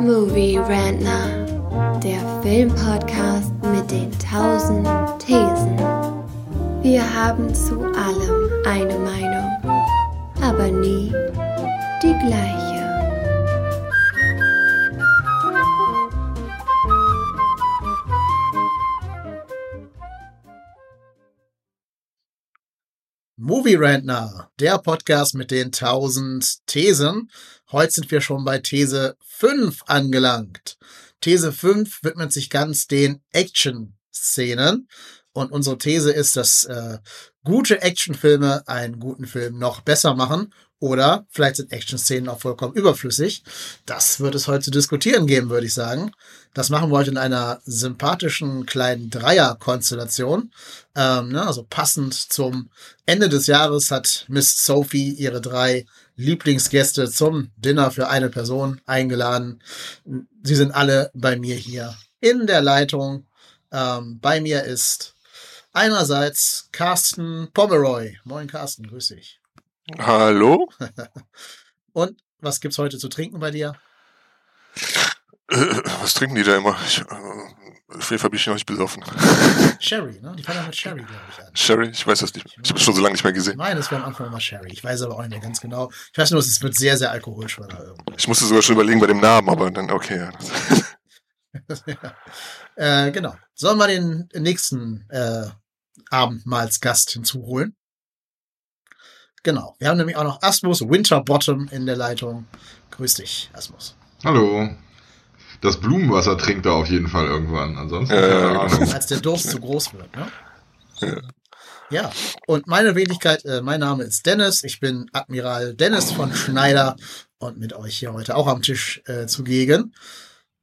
Movie Rantner, der Filmpodcast mit den tausend Thesen. Wir haben zu allem eine Meinung, aber nie die gleiche. Movie Rantner, der Podcast mit den tausend Thesen. Heute sind wir schon bei These 5 angelangt. These 5 widmet sich ganz den Action-Szenen. Und unsere These ist, dass äh, gute Actionfilme einen guten Film noch besser machen. Oder vielleicht sind Action-Szenen auch vollkommen überflüssig. Das wird es heute zu diskutieren geben, würde ich sagen. Das machen wir heute in einer sympathischen kleinen Dreier-Konstellation. Ähm, ne, also passend zum Ende des Jahres hat Miss Sophie ihre drei Lieblingsgäste zum Dinner für eine Person eingeladen. Sie sind alle bei mir hier in der Leitung. Ähm, bei mir ist einerseits Carsten Pomeroy. Moin Carsten, grüß dich. Hallo? Und was gibt's heute zu trinken bei dir? Was trinken die da immer? Ich, äh, auf jeden Fall bin ich noch nicht besoffen. Sherry, ne? Die fangen ja mit Sherry, glaube ich, an. Sherry? Ich weiß das nicht. Ich habe es schon so lange nicht mehr gesehen. Nein, das wäre am Anfang immer Sherry. Ich weiß aber auch nicht mehr ganz genau. Ich weiß nur, es wird sehr, sehr alkoholschwanger irgendwie. Ich musste sogar schon überlegen bei dem Namen, aber dann, okay. ja. äh, genau. Sollen wir den nächsten äh, Abendmahlsgast hinzuholen? Genau. Wir haben nämlich auch noch Asmus Winterbottom in der Leitung. Grüß dich, Asmus. Hallo. Das Blumenwasser trinkt er auf jeden Fall irgendwann. Ansonsten. Ja, Als der Durst zu groß wird, ne? Ja. Ja, und meine Wenigkeit, äh, mein Name ist Dennis. Ich bin Admiral Dennis von Schneider und mit euch hier heute auch am Tisch äh, zugegen.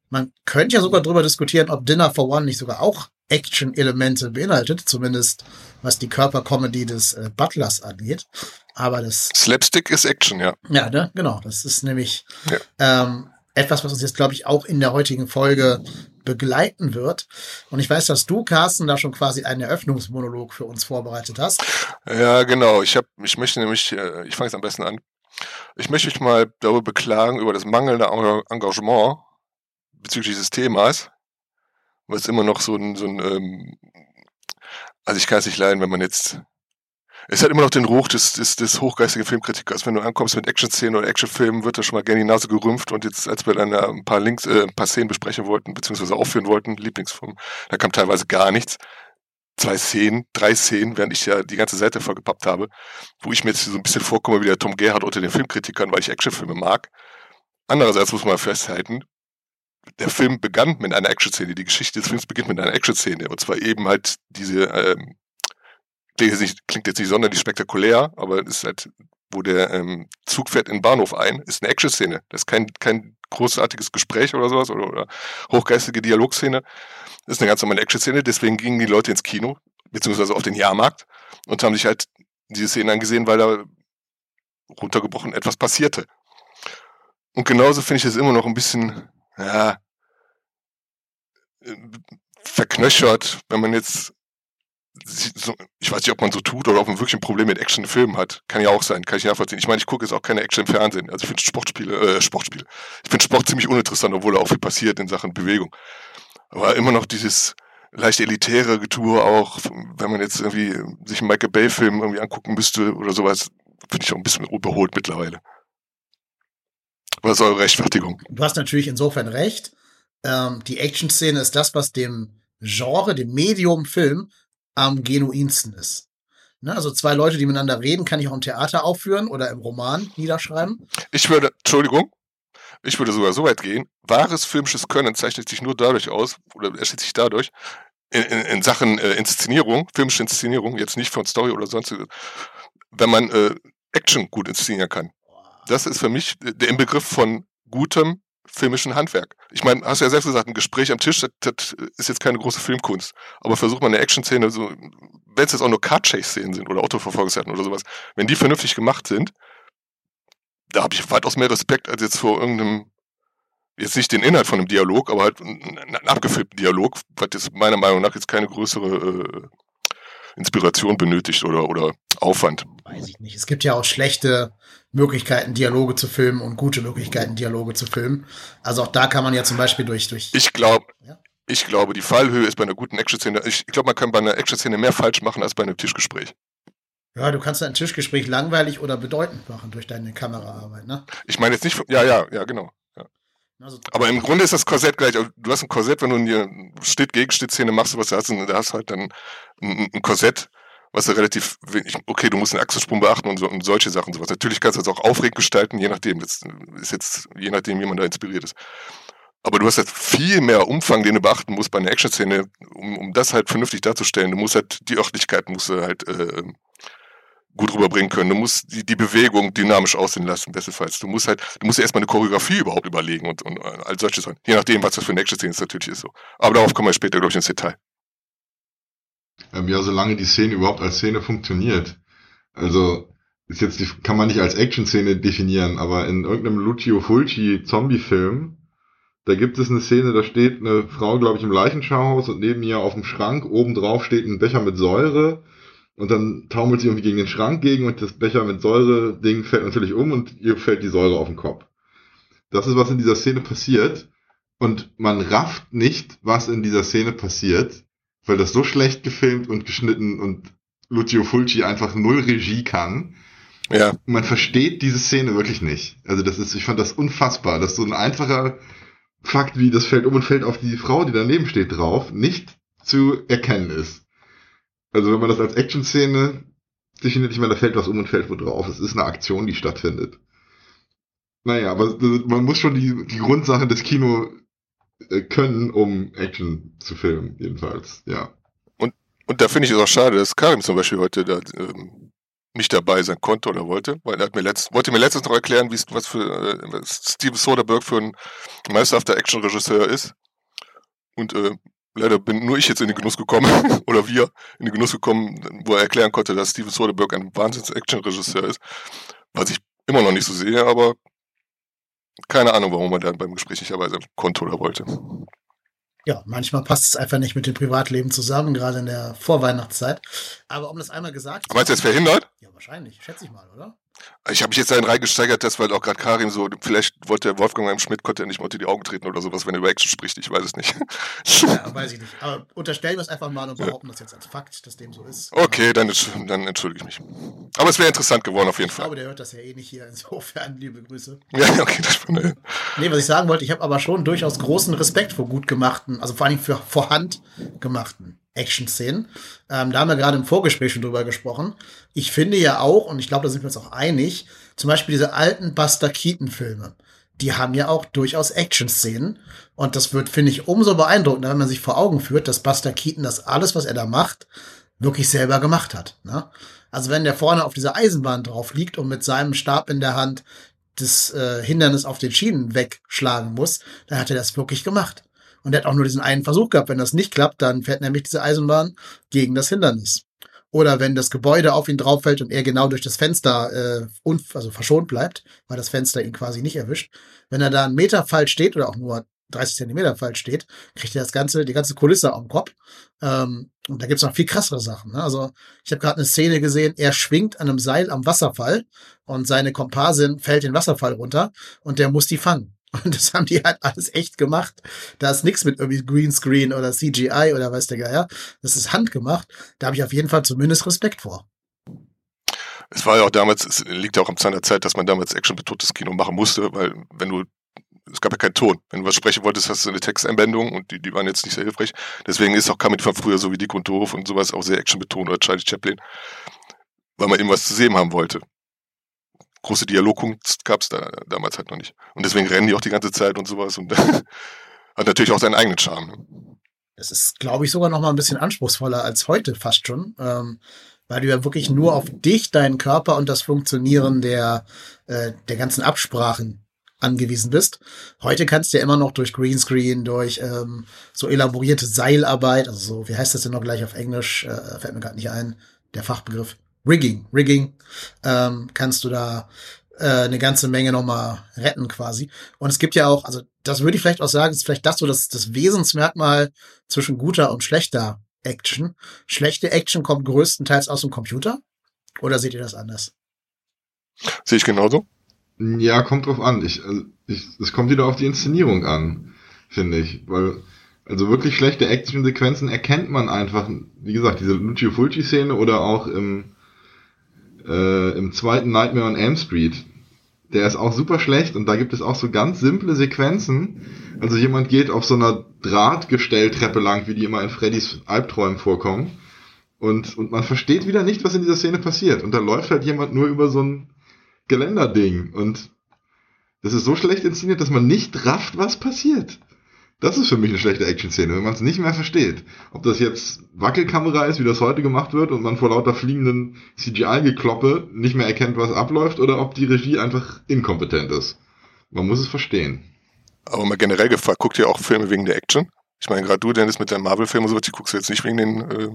Man könnte ja sogar drüber diskutieren, ob Dinner for One nicht sogar auch Action-Elemente beinhaltet, zumindest was die Körpercomedy des äh, Butlers angeht. Aber das. Slapstick ist Action, ja. Ja, ne? genau. Das ist nämlich Ja. ähm, etwas, was uns jetzt, glaube ich, auch in der heutigen Folge begleiten wird. Und ich weiß, dass du, Carsten, da schon quasi einen Eröffnungsmonolog für uns vorbereitet hast. Ja, genau. Ich hab, ich möchte nämlich, äh, ich fange jetzt am besten an. Ich möchte mich mal darüber beklagen, über das mangelnde Enga- Engagement bezüglich des Themas. Es immer noch so ein, so ein ähm, also ich kann es nicht leiden, wenn man jetzt es hat immer noch den Ruch des, des, des hochgeistigen Filmkritikers. Wenn du ankommst mit Action-Szenen oder Actionfilmen, wird da schon mal gerne die Nase gerümpft. Und jetzt, als wir dann da ein paar Links, äh, ein paar Szenen besprechen wollten, beziehungsweise aufführen wollten, Lieblingsfilm, da kam teilweise gar nichts. Zwei Szenen, drei Szenen, während ich ja die ganze Seite vollgepappt habe, wo ich mir jetzt so ein bisschen vorkomme wie der Tom Gerhardt unter den Filmkritikern, weil ich Actionfilme mag. Andererseits muss man festhalten, der Film begann mit einer Action-Szene. Die Geschichte des Films beginnt mit einer Action-Szene. Und zwar eben halt diese, ähm, klingt jetzt nicht, klingt jetzt nicht sonderlich spektakulär, aber es ist halt, wo der ähm, Zug fährt in den Bahnhof ein, ist eine Action-Szene. Das ist kein, kein großartiges Gespräch oder sowas oder, oder hochgeistige Dialogszene. Das ist eine ganz normale Action-Szene. Deswegen gingen die Leute ins Kino, beziehungsweise auf den Jahrmarkt und haben sich halt diese Szene angesehen, weil da runtergebrochen etwas passierte. Und genauso finde ich es immer noch ein bisschen, ja, äh, verknöchert, wenn man jetzt so, ich weiß nicht, ob man so tut oder ob man wirklich ein Problem mit Actionfilmen hat. Kann ja auch sein, kann ich nachvollziehen. Ich meine, ich gucke jetzt auch keine Action im Fernsehen. Also ich finde Sportspiele, äh, Sportspiele. Ich finde Sport ziemlich uninteressant, obwohl da auch viel passiert in Sachen Bewegung. Aber immer noch dieses leicht elitäre Getue auch, wenn man jetzt irgendwie sich einen Michael Bay-Film irgendwie angucken müsste oder sowas, finde ich auch ein bisschen überholt mittlerweile. Was ist eure Rechtfertigung? Du hast natürlich insofern recht. Ähm, die Action-Szene ist das, was dem Genre, dem Medium Film am genuinsten ist. Ne, also zwei Leute, die miteinander reden, kann ich auch im Theater aufführen oder im Roman niederschreiben. Ich würde, Entschuldigung, ich würde sogar so weit gehen, wahres filmisches Können zeichnet sich nur dadurch aus, oder erschließt sich dadurch, in, in, in Sachen äh, Inszenierung, filmische Inszenierung, jetzt nicht von Story oder sonst, wenn man äh, Action gut inszenieren kann. Das ist für mich der Inbegriff von gutem filmischen Handwerk. Ich meine, hast du ja selbst gesagt, ein Gespräch am Tisch, das, das ist jetzt keine große Filmkunst. Aber versucht man eine Action-Szene, so, wenn es jetzt auch nur Car-Chase-Szenen sind oder Autoverfolgungsjagden oder sowas, wenn die vernünftig gemacht sind, da habe ich weitaus mehr Respekt als jetzt vor irgendeinem, jetzt nicht den Inhalt von einem Dialog, aber halt einen, einen abgefilmten Dialog, was jetzt meiner Meinung nach jetzt keine größere äh, Inspiration benötigt oder, oder Aufwand. Weiß ich nicht. Es gibt ja auch schlechte Möglichkeiten, Dialoge zu filmen und gute Möglichkeiten, Dialoge zu filmen. Also auch da kann man ja zum Beispiel durch, durch. Ich glaube, Ja. ich glaube, die Fallhöhe ist bei einer guten Action-Szene. Ich, ich glaube, man kann bei einer Action-Szene mehr falsch machen als bei einem Tischgespräch. Ja, du kannst ein Tischgespräch langweilig oder bedeutend machen durch deine Kameraarbeit, ne? Ich meine jetzt nicht, ja, ja, ja, genau. Also, Aber im Grunde ist das Korsett gleich. Also, Du hast ein Korsett, wenn du eine Steht-Gegensteht-Szene machst, was du hast, und da hast halt dann ein, ein Korsett, was du relativ wenig, okay, du musst einen Achsensprung beachten und, so, und solche Sachen sowas. Natürlich kannst du das auch aufregend gestalten, je nachdem. Das ist jetzt, je nachdem, wie man da inspiriert ist. Aber du hast halt viel mehr Umfang, den du beachten musst bei einer Action-Szene, um, um das halt vernünftig darzustellen. Du musst halt die Örtlichkeit musst du halt äh, gut rüberbringen können. Du musst die, die Bewegung dynamisch aussehen lassen, bestenfalls. Du musst halt, du musst erstmal eine Choreografie überhaupt überlegen und, und äh, all solche Sachen. Je nachdem, was das für eine Action-Szene ist, natürlich ist so. Aber darauf kommen wir später, glaube ich, ins Detail. Ja, solange die Szene überhaupt als Szene funktioniert. Also, ist jetzt die, kann man nicht als Action-Szene definieren, aber in irgendeinem Lucio Fulci Zombie-Film, da gibt es eine Szene, da steht eine Frau, glaube ich, im Leichenschauhaus und neben ihr auf dem Schrank, oben drauf steht ein Becher mit Säure und dann taumelt sie irgendwie gegen den Schrank gegen und das Becher mit Säure-Ding fällt natürlich um und ihr fällt die Säure auf den Kopf. Das ist, was in dieser Szene passiert und man rafft nicht, was in dieser Szene passiert, weil das so schlecht gefilmt und geschnitten und Lucio Fulci einfach null Regie kann. Ja, Man versteht diese Szene wirklich nicht. Also das ist, ich fand das unfassbar, dass so ein einfacher Fakt wie das fällt um und fällt auf die Frau, die daneben steht, drauf, nicht zu erkennen ist. Also wenn man das als Action-Szene definiert, ich meine, da fällt was um und fällt wo drauf. Es ist eine Aktion, die stattfindet. Naja, aber man muss schon die, die Grundsachen des Kino äh, können, um Action zu filmen, jedenfalls, ja. und da finde ich es auch schade, dass Karim zum Beispiel heute da ähm, nicht dabei sein konnte oder wollte, weil er mir letzt, wollte mir letztens noch erklären, wie es was für äh, Steven Soderbergh für ein meisterhafter Action-Regisseur ist. Und äh, leider bin nur ich jetzt in den Genuss gekommen, oder wir in den Genuss gekommen, wo er erklären konnte, dass Steven Soderbergh ein Wahnsinns-Action-Regisseur ist. Was ich immer noch nicht so sehe, aber keine Ahnung, warum er dann beim Gespräch nicht dabei sein konnte oder wollte. ja, manchmal passt es einfach nicht mit dem Privatleben zusammen, gerade in der Vorweihnachtszeit. Aber um das einmal gesagt meinst du jetzt verhindert? Ja, wahrscheinlich, schätze ich mal, oder? Ich habe mich jetzt dahin reingesteigert, dass weil auch gerade Karim so, vielleicht wollte Wolfgang einem Schmidt, konnte er nicht mal unter die Augen treten oder sowas, wenn er über Action spricht, ich weiß es nicht. Ja, weiß ich nicht. Aber unterstellen wir es einfach mal und behaupten das jetzt als Fakt, dass dem so ist. Okay, dann, dann entschuldige ich mich. Aber es wäre interessant geworden auf jeden Ich glaube, Fall. der hört das ja eh nicht hier. Insofern liebe Grüße. Ja, okay, das von der, Nee, was ich sagen wollte, ich habe aber schon durchaus großen Respekt vor gut gemachten, also vor allem für vorhand gemachten Action-Szenen. Ähm, da haben wir gerade im Vorgespräch schon drüber gesprochen. Ich finde ja auch, und ich glaube, da sind wir uns auch einig, zum Beispiel diese alten Buster Keaton-Filme, die haben ja auch durchaus Action-Szenen. Und das wird, finde ich, umso beeindruckender, wenn man sich vor Augen führt, dass Buster Keaton das alles, was er da macht, wirklich selber gemacht hat. Ne? Also wenn der vorne auf dieser Eisenbahn drauf liegt und mit seinem Stab in der Hand das äh, Hindernis auf den Schienen wegschlagen muss, dann hat er das wirklich gemacht. Und er hat auch nur diesen einen Versuch gehabt. Wenn das nicht klappt, dann fährt nämlich diese Eisenbahn gegen das Hindernis. Oder wenn das Gebäude auf ihn drauf fällt und er genau durch das Fenster äh, also verschont bleibt, weil das Fenster ihn quasi nicht erwischt. Wenn er da einen Meter falsch steht oder auch nur 30 Zentimeter falsch steht, kriegt er das ganze, die ganze Kulisse am Kopf. Ähm, und da gibt's noch viel krassere Sachen. Ne? Also ich habe gerade eine Szene gesehen, er schwingt an einem Seil am Wasserfall und seine Komparsin fällt den Wasserfall runter und der muss die fangen. Und das haben die halt alles echt gemacht. Da ist nichts mit irgendwie Greenscreen oder CGI oder weiß der Geier. Das ist handgemacht. Da habe ich auf jeden Fall zumindest Respekt vor. es war ja auch damals, es liegt ja auch am Zahn der Zeit, dass man damals actionbetontes Kino machen musste, weil wenn du, es gab ja keinen Ton. Wenn du was sprechen wolltest, hast du eine Texteinbindung und die, die waren jetzt nicht sehr hilfreich. Deswegen ist auch Comedy von früher so wie Dick und Doof und sowas auch sehr actionbetont oder Charlie Chaplin, weil man eben was zu sehen haben wollte. Große Dialogkunst gab es da damals halt noch nicht. Und deswegen rennen die auch die ganze Zeit und sowas und hat natürlich auch seinen eigenen Charme. Ne? Das ist, glaube ich, sogar noch mal ein bisschen anspruchsvoller als heute fast schon, ähm, weil du ja wirklich nur auf dich, deinen Körper und das Funktionieren der, äh, der ganzen Absprachen angewiesen bist. Heute kannst du ja immer noch durch Greenscreen, durch ähm, so elaborierte Seilarbeit, also so, wie heißt das denn noch gleich auf Englisch, äh, fällt mir gerade nicht ein, der Fachbegriff. Rigging, Rigging, ähm, kannst du da äh, eine ganze Menge nochmal retten quasi. Und es gibt ja auch, also das würde ich vielleicht auch sagen, ist vielleicht das so das, das Wesensmerkmal zwischen guter und schlechter Action. Schlechte Action kommt größtenteils aus dem Computer? Oder seht ihr das anders? Sehe ich genauso. Ja, kommt drauf an. Ich, also ich, es kommt wieder auf die Inszenierung an, finde ich. Weil, also wirklich schlechte Action-Sequenzen erkennt man einfach, wie gesagt, diese Lucio Fulci-Szene oder auch im, äh, im zweiten Nightmare on Elm Street. Der ist auch super schlecht und da gibt es auch so ganz simple Sequenzen. Also jemand geht auf so einer Drahtgestelltreppe lang, wie die immer in Freddys Albträumen vorkommen. Und, und man versteht wieder nicht, was in dieser Szene passiert. Und da läuft halt jemand nur über so ein Geländerding. Und das ist so schlecht inszeniert, dass man nicht rafft, was passiert. Das ist für mich eine schlechte Action-Szene, wenn man es nicht mehr versteht. Ob das jetzt Wackelkamera ist, wie das heute gemacht wird, und man vor lauter fliegenden CGI-Gekloppe nicht mehr erkennt, was abläuft, oder ob die Regie einfach inkompetent ist. Man muss es verstehen. Aber mal generell gefragt, guckt ihr auch Filme wegen der Action? Ich meine, gerade du, Dennis, mit deinem Marvel-Film und so, die guckst du jetzt nicht wegen den äh,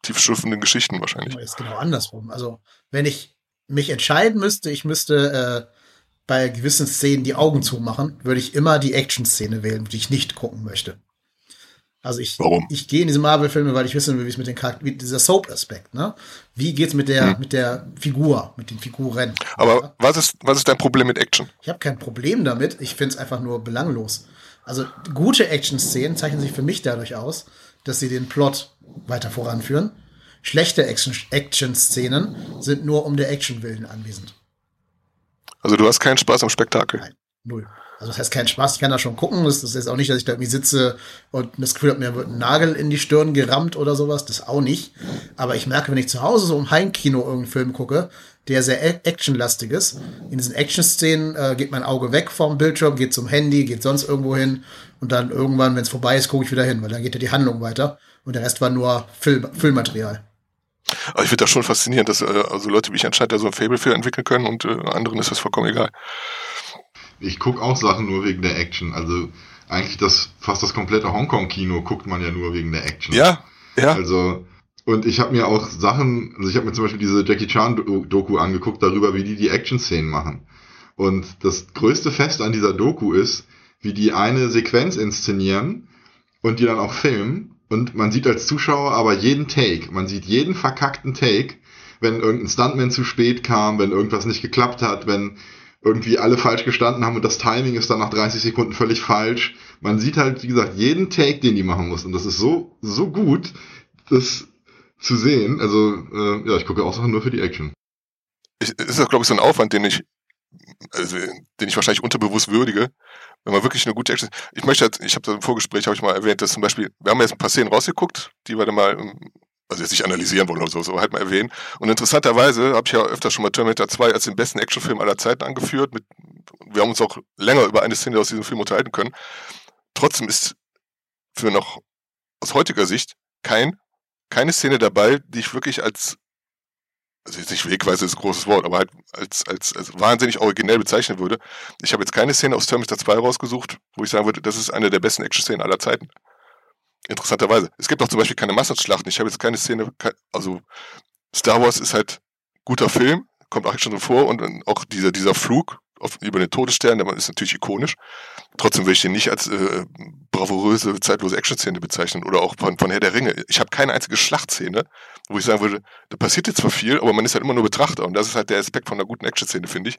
tiefschürfenden Geschichten wahrscheinlich. Das ist genau andersrum. Also, wenn ich mich entscheiden müsste, ich müsste äh, bei gewissen Szenen die Augen zumachen, würde ich immer die Action-Szene wählen, die ich nicht gucken möchte. Also ich, Warum? ich gehe in diese Marvel-Filme, weil ich wissen will, wie es mit den Charakteren, wie dieser Soap-Aspekt, ne? Wie geht's mit der, Hm. mit der Figur, mit den Figuren? Aber Ja? was ist, was ist dein Problem mit Action? Ich habe kein Problem damit. Ich finde es einfach nur belanglos. Also gute Action-Szenen zeichnen sich für mich dadurch aus, dass sie den Plot weiter voranführen. Schlechte Action- Action-Szenen sind nur um der Action willen anwesend. Also du hast keinen Spaß am Spektakel. Nein. Null. Also das heißt kein Spaß, ich kann da schon gucken. Das, das ist auch nicht, dass ich da irgendwie sitze und das Gefühl habe, mir wird ein Nagel in die Stirn gerammt oder sowas. Das auch nicht. Aber ich merke, wenn ich zu Hause so im Heimkino irgendeinen Film gucke, der sehr actionlastig ist, in diesen Action-Szenen äh, geht mein Auge weg vom Bildschirm, geht zum Handy, geht sonst irgendwo hin und dann irgendwann, wenn es vorbei ist, gucke ich wieder hin, weil dann geht ja die Handlung weiter und der Rest war nur Film, Filmmaterial. Aber ich finde das schon faszinierend, dass äh, also Leute wie ich anscheinend da so ein Fable für entwickeln können und äh, anderen ist das vollkommen egal. Ich gucke auch Sachen nur wegen der Action. Also eigentlich das fast das komplette Hongkong-Kino guckt man ja nur wegen der Action. Ja, ja. Also und ich habe mir auch Sachen, also ich habe mir zum Beispiel diese Jackie Chan-Doku angeguckt darüber, wie die die Action-Szenen machen. Und das größte Fest an dieser Doku ist, wie die eine Sequenz inszenieren und die dann auch filmen. Und man sieht als Zuschauer aber jeden Take. Man sieht jeden verkackten Take, wenn irgendein Stuntman zu spät kam, wenn irgendwas nicht geklappt hat, wenn irgendwie alle falsch gestanden haben und das Timing ist dann nach 30 Sekunden völlig falsch. Man sieht halt, wie gesagt, jeden Take, den die machen muss. Und das ist so, so gut, das zu sehen. Also, äh, ja, ich gucke auch Sachen nur für die Action. Ich, ist das, glaube ich, so ein Aufwand, den ich, also, den ich wahrscheinlich unterbewusst würdige, wenn man wirklich eine gute Action. Ich möchte, halt- ich habe im Vorgespräch habe ich mal erwähnt, dass zum Beispiel, wir haben jetzt ein paar Szenen rausgeguckt, die wir dann mal, also jetzt nicht analysieren wollen oder so, so halt mal erwähnen. Und interessanterweise habe ich ja öfter schon mal Terminator 2 als den besten Actionfilm aller Zeiten angeführt. Mit, wir haben uns auch länger über eine Szene aus diesem Film unterhalten können. Trotzdem ist für noch aus heutiger Sicht kein, keine Szene dabei, die ich wirklich als also jetzt nicht Wegweise ist ein großes Wort, aber halt als, als, als wahnsinnig originell bezeichnen würde. Ich habe jetzt keine Szene aus Terminator 2 rausgesucht, wo ich sagen würde, das ist eine der besten Action-Szenen aller Zeiten. Interessanterweise. Es gibt auch zum Beispiel keine Massenschlachten. Ich habe jetzt keine Szene, also Star Wars ist halt guter Film, kommt auch schon so vor und auch dieser, dieser Flug auf, über den Todesstern, der ist natürlich ikonisch. Trotzdem will ich den nicht als äh, bravouröse, zeitlose Action-Szene bezeichnen oder auch von, von Herr der Ringe. Ich habe keine einzige Schlachtszene, wo ich sagen würde, da passiert jetzt zwar viel, aber man ist halt immer nur Betrachter. Und das ist halt der Aspekt von einer guten Action-Szene, finde ich.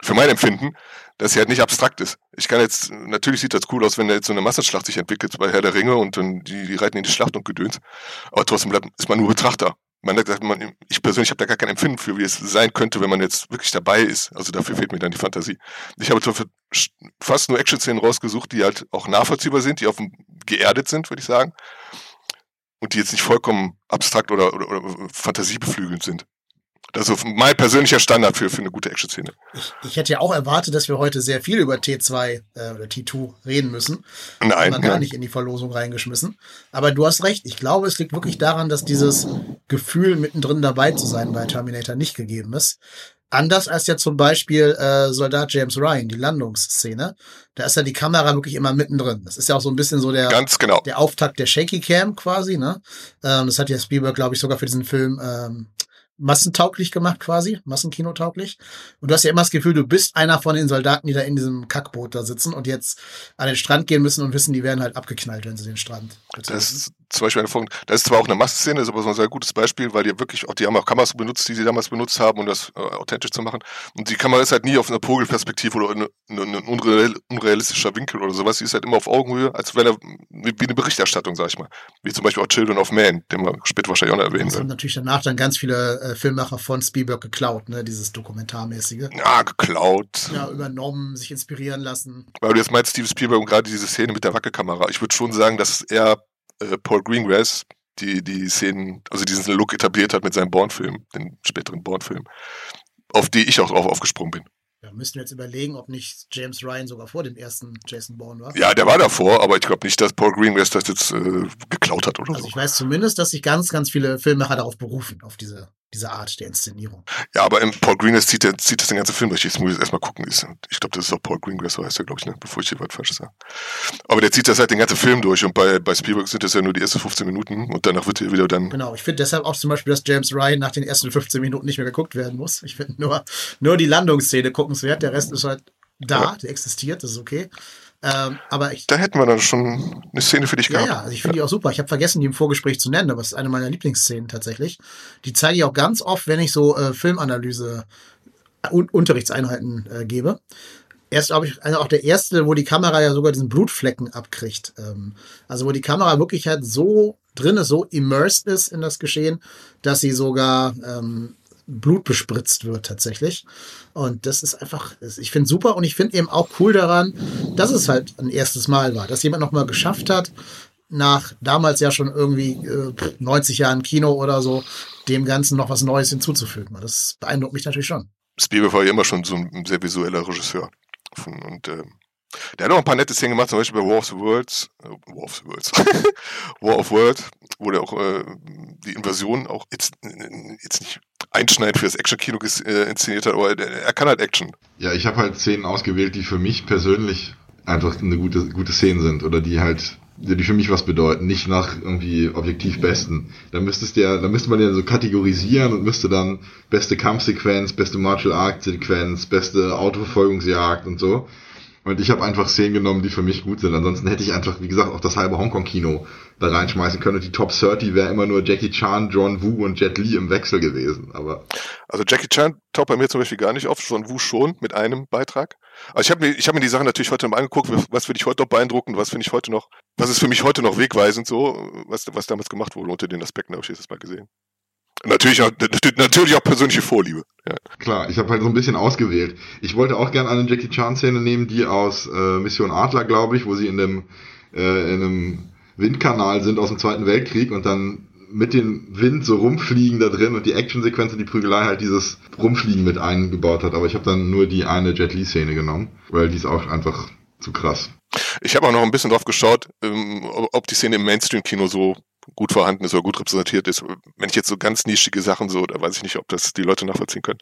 Für mein Empfinden, dass sie halt nicht abstrakt ist. Ich kann jetzt, natürlich sieht das cool aus, wenn da jetzt so eine Massenschlacht sich entwickelt bei Herr der Ringe und dann die, die reiten in die Schlacht und gedöns. Aber trotzdem bleibt, ist man nur Betrachter. Man hat gesagt, man, ich persönlich habe da gar kein Empfinden für, wie es sein könnte, wenn man jetzt wirklich dabei ist. Also dafür fehlt mir dann die Fantasie. Ich habe fast nur Action-Szenen rausgesucht, die halt auch nachvollziehbar sind, die auf dem geerdet sind, würde ich sagen. Und die jetzt nicht vollkommen abstrakt oder, oder, oder fantasiebeflügelt sind. Das ist so mein persönlicher Standard für, für eine gute Action-Szene. Ich, ich hätte ja auch erwartet, dass wir heute sehr viel über T2 äh, oder T2 reden müssen. Nein, wir gar nicht in die Verlosung reingeschmissen. Aber du hast recht. Ich glaube, es liegt wirklich daran, dass dieses Gefühl, mittendrin dabei zu sein bei Terminator nicht gegeben ist. Anders als ja zum Beispiel äh, Soldat James Ryan, die Landungsszene. Da ist ja die Kamera wirklich immer mittendrin. Das ist ja auch so ein bisschen so der, Ganz genau. der Auftakt der Shaky Cam quasi. Ne? Ähm, das hat ja Spielberg, glaube ich, sogar für diesen Film ähm, massentauglich gemacht quasi, massenkinotauglich. Und du hast ja immer das Gefühl, du bist einer von den Soldaten, die da in diesem Kackboot da sitzen und jetzt an den Strand gehen müssen und wissen, die werden halt abgeknallt, wenn sie den Strand. Das, zum Beispiel eine Folge, das ist zwar auch eine Massenszene, ist aber so ein sehr gutes Beispiel, weil die wirklich auch, die haben auch Kameras benutzt, die sie damals benutzt haben, um das äh, authentisch zu machen. Und die Kamera ist halt nie auf einer Vogelperspektive oder ein unreal, unrealistischer Winkel oder sowas. Die ist halt immer auf Augenhöhe, als wenn er, wie eine Berichterstattung, sag ich mal. Wie zum Beispiel auch Children of Man, den wir später wahrscheinlich auch noch erwähnen Das haben natürlich danach dann ganz viele äh, Filmmacher von Spielberg geklaut, ne, dieses Dokumentarmäßige. Ja, geklaut. Ja, übernommen, sich inspirieren lassen. Weil du jetzt meinst, Steven Spielberg und gerade diese Szene mit der Wackelkamera. Ich würde schon sagen, dass er äh, Paul Greengrass die, die Szenen, also diesen Look etabliert hat mit seinem Bourne-Film, den späteren Bourne-Film, auf die ich auch drauf aufgesprungen bin. Ja, müssen wir jetzt überlegen, ob nicht James Ryan sogar vor dem ersten Jason Bourne war. Ja, der war davor, aber ich glaube nicht, dass Paul Greengrass das jetzt äh, geklaut hat oder also so. ich weiß zumindest, dass sich ganz, ganz viele Filmemacher darauf berufen, auf diese diese Art der Inszenierung. Ja, aber im Paul Greengrass zieht, der, zieht das den ganzen Film durch. Jetzt muss ich erstmal gucken. Ich glaube, das ist auch Paul Greengrass, so heißt er, glaube ich, ne? bevor ich hier was Falsches sage. Aber der zieht das halt den ganzen Film durch und bei, bei Spielberg sind das ja nur die ersten 15 Minuten und danach wird er wieder dann. Genau, ich finde deshalb auch zum Beispiel, dass James Ryan nach den ersten 15 Minuten nicht mehr geguckt werden muss. Ich finde nur, nur die Landungsszene guckenswert, der Rest ist halt da, ja. der existiert, das ist okay. Ähm, aber ich, da hätten wir dann schon eine Szene für dich ja, gehabt. Ja, also ich finde die auch super. Ich habe vergessen, die im Vorgespräch zu nennen, aber es ist eine meiner Lieblingsszenen tatsächlich. Die zeige ich auch ganz oft, wenn ich so äh, Filmanalyse und Unterrichtseinheiten äh, gebe. Er ist, glaube ich, also auch der erste, wo die Kamera ja sogar diesen Blutflecken abkriegt. Ähm, also wo die Kamera wirklich halt so drin ist, so immersed ist in das Geschehen, dass sie sogar ähm, Blut bespritzt wird tatsächlich. Und das ist einfach, ich finde super und ich finde eben auch cool daran, dass es halt ein erstes Mal war, dass jemand nochmal geschafft hat, nach damals ja schon irgendwie äh, 90 Jahren Kino oder so, dem Ganzen noch was Neues hinzuzufügen. Und das beeindruckt mich natürlich schon. Spielberg war ja immer schon so ein sehr visueller Regisseur. Und äh, der hat auch ein paar nette Szenen gemacht, zum Beispiel bei War of the Worlds, äh, War of the Worlds, War of World, wo der auch äh, die Invasion auch jetzt, jetzt nicht einschneidend für das Action-Kino äh, inszeniert hat, aber er, er, kann halt Action. Ja, ich habe halt Szenen ausgewählt, die für mich persönlich einfach eine gute, gute Szene sind oder die halt die für mich was bedeuten, nicht nach irgendwie objektiv besten. Da müsstest ja, da müsste man ja so kategorisieren und müsste dann beste Kampfsequenz, beste Martial Art Sequenz, beste Autoverfolgungsjagd und so. Und ich habe einfach Szenen genommen, die für mich gut sind. Ansonsten hätte ich einfach, wie gesagt, auch das halbe Hongkong-Kino da reinschmeißen können. Und die Top 30 wäre immer nur Jackie Chan, John Woo und Jet Li im Wechsel gewesen. Aber also Jackie Chan taucht bei mir zum Beispiel gar nicht auf, John Woo schon mit einem Beitrag. Also ich habe mir, hab mir die Sachen natürlich heute mal angeguckt, was finde ich heute noch beeindruckend, was finde ich heute noch, was ist für mich heute noch wegweisend so, was, was damals gemacht wurde unter den Aspekten, habe ich jetzt mal gesehen. Natürlich auch, natürlich auch persönliche Vorliebe. Ja. Klar, ich habe halt so ein bisschen ausgewählt. Ich wollte auch gerne eine Jackie Chan-Szene nehmen, die aus äh, Mission Adler, glaube ich, wo sie in dem äh, in einem Windkanal sind aus dem Zweiten Weltkrieg und dann mit dem Wind so rumfliegen da drin und die Actionsequenz und die Prügelei halt dieses Rumfliegen mit eingebaut hat. Aber ich habe dann nur die eine Jet Li-Szene genommen, weil die ist auch einfach zu krass. Ich habe auch noch ein bisschen drauf geschaut, ähm, ob die Szene im Mainstream-Kino so gut vorhanden ist oder gut repräsentiert ist. Wenn ich jetzt so ganz nischige Sachen so, da weiß ich nicht, ob das die Leute nachvollziehen können.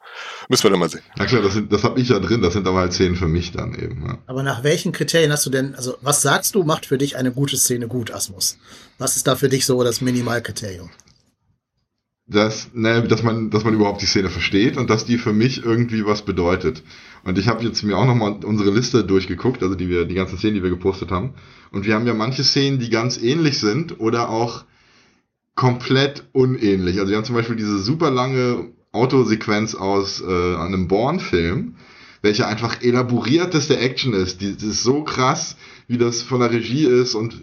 Müssen wir dann mal sehen. Na klar, das, das habe ich ja drin, das sind aber halt Szenen für mich dann eben. Ja. Aber nach welchen Kriterien hast du denn, also was sagst du, macht für dich eine gute Szene gut, Asmus? Was ist da für dich so das Minimalkriterium? dass, ne, dass man, dass man überhaupt die Szene versteht und dass die für mich irgendwie was bedeutet. Und ich habe jetzt mir auch nochmal unsere Liste durchgeguckt, also die wir, die ganzen Szenen, die wir gepostet haben. Und wir haben ja manche Szenen, die ganz ähnlich sind oder auch komplett unähnlich. Also wir haben zum Beispiel diese super lange Autosequenz aus äh, einem Born-Film, welche einfach elaborierteste Action ist. Die, die ist so krass, wie das von der Regie ist und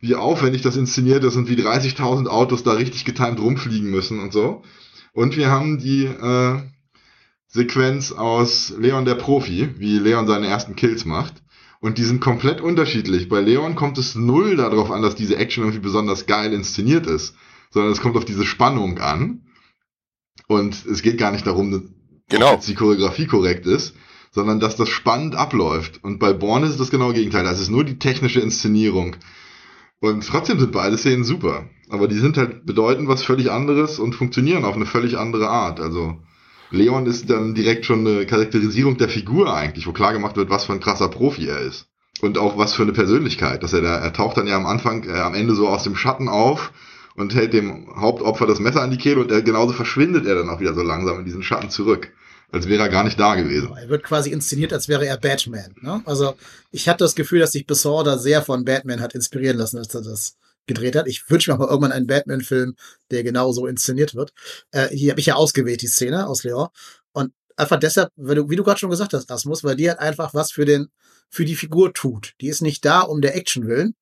wie aufwendig das inszeniert ist und wie 30.000 Autos da richtig getimt rumfliegen müssen und so. Und wir haben die äh, Sequenz aus Leon der Profi, wie Leon seine ersten Kills macht. Und die sind komplett unterschiedlich. Bei Leon kommt es null darauf an, dass diese Action irgendwie besonders geil inszeniert ist sondern es kommt auf diese Spannung an. Und es geht gar nicht darum, genau. dass die Choreografie korrekt ist, sondern dass das spannend abläuft. Und bei Born ist es das genaue Gegenteil. Das ist nur die technische Inszenierung. Und trotzdem sind beide Szenen super. Aber die sind halt bedeuten was völlig anderes und funktionieren auf eine völlig andere Art. Also Leon ist dann direkt schon eine Charakterisierung der Figur eigentlich, wo klar gemacht wird, was für ein krasser Profi er ist. Und auch was für eine Persönlichkeit. Dass er da, er taucht dann ja am Anfang, äh, am Ende so aus dem Schatten auf und hält dem Hauptopfer das Messer an die Kehle und er, genauso verschwindet er dann auch wieder so langsam in diesen Schatten zurück. Als wäre er gar nicht da gewesen. Er wird quasi inszeniert, als wäre er Batman. Ne? Also ich hatte das Gefühl, dass sich Besor sehr von Batman hat inspirieren lassen, als er das gedreht hat. Ich wünsche mir aber irgendwann einen Batman-Film, der genau so inszeniert wird. Äh, hier habe ich ja ausgewählt, die Szene aus Leon. Und einfach deshalb, weil du, wie du gerade schon gesagt hast, Asmus, weil die halt einfach was für den, für die Figur tut. Die ist nicht da um der Action willen,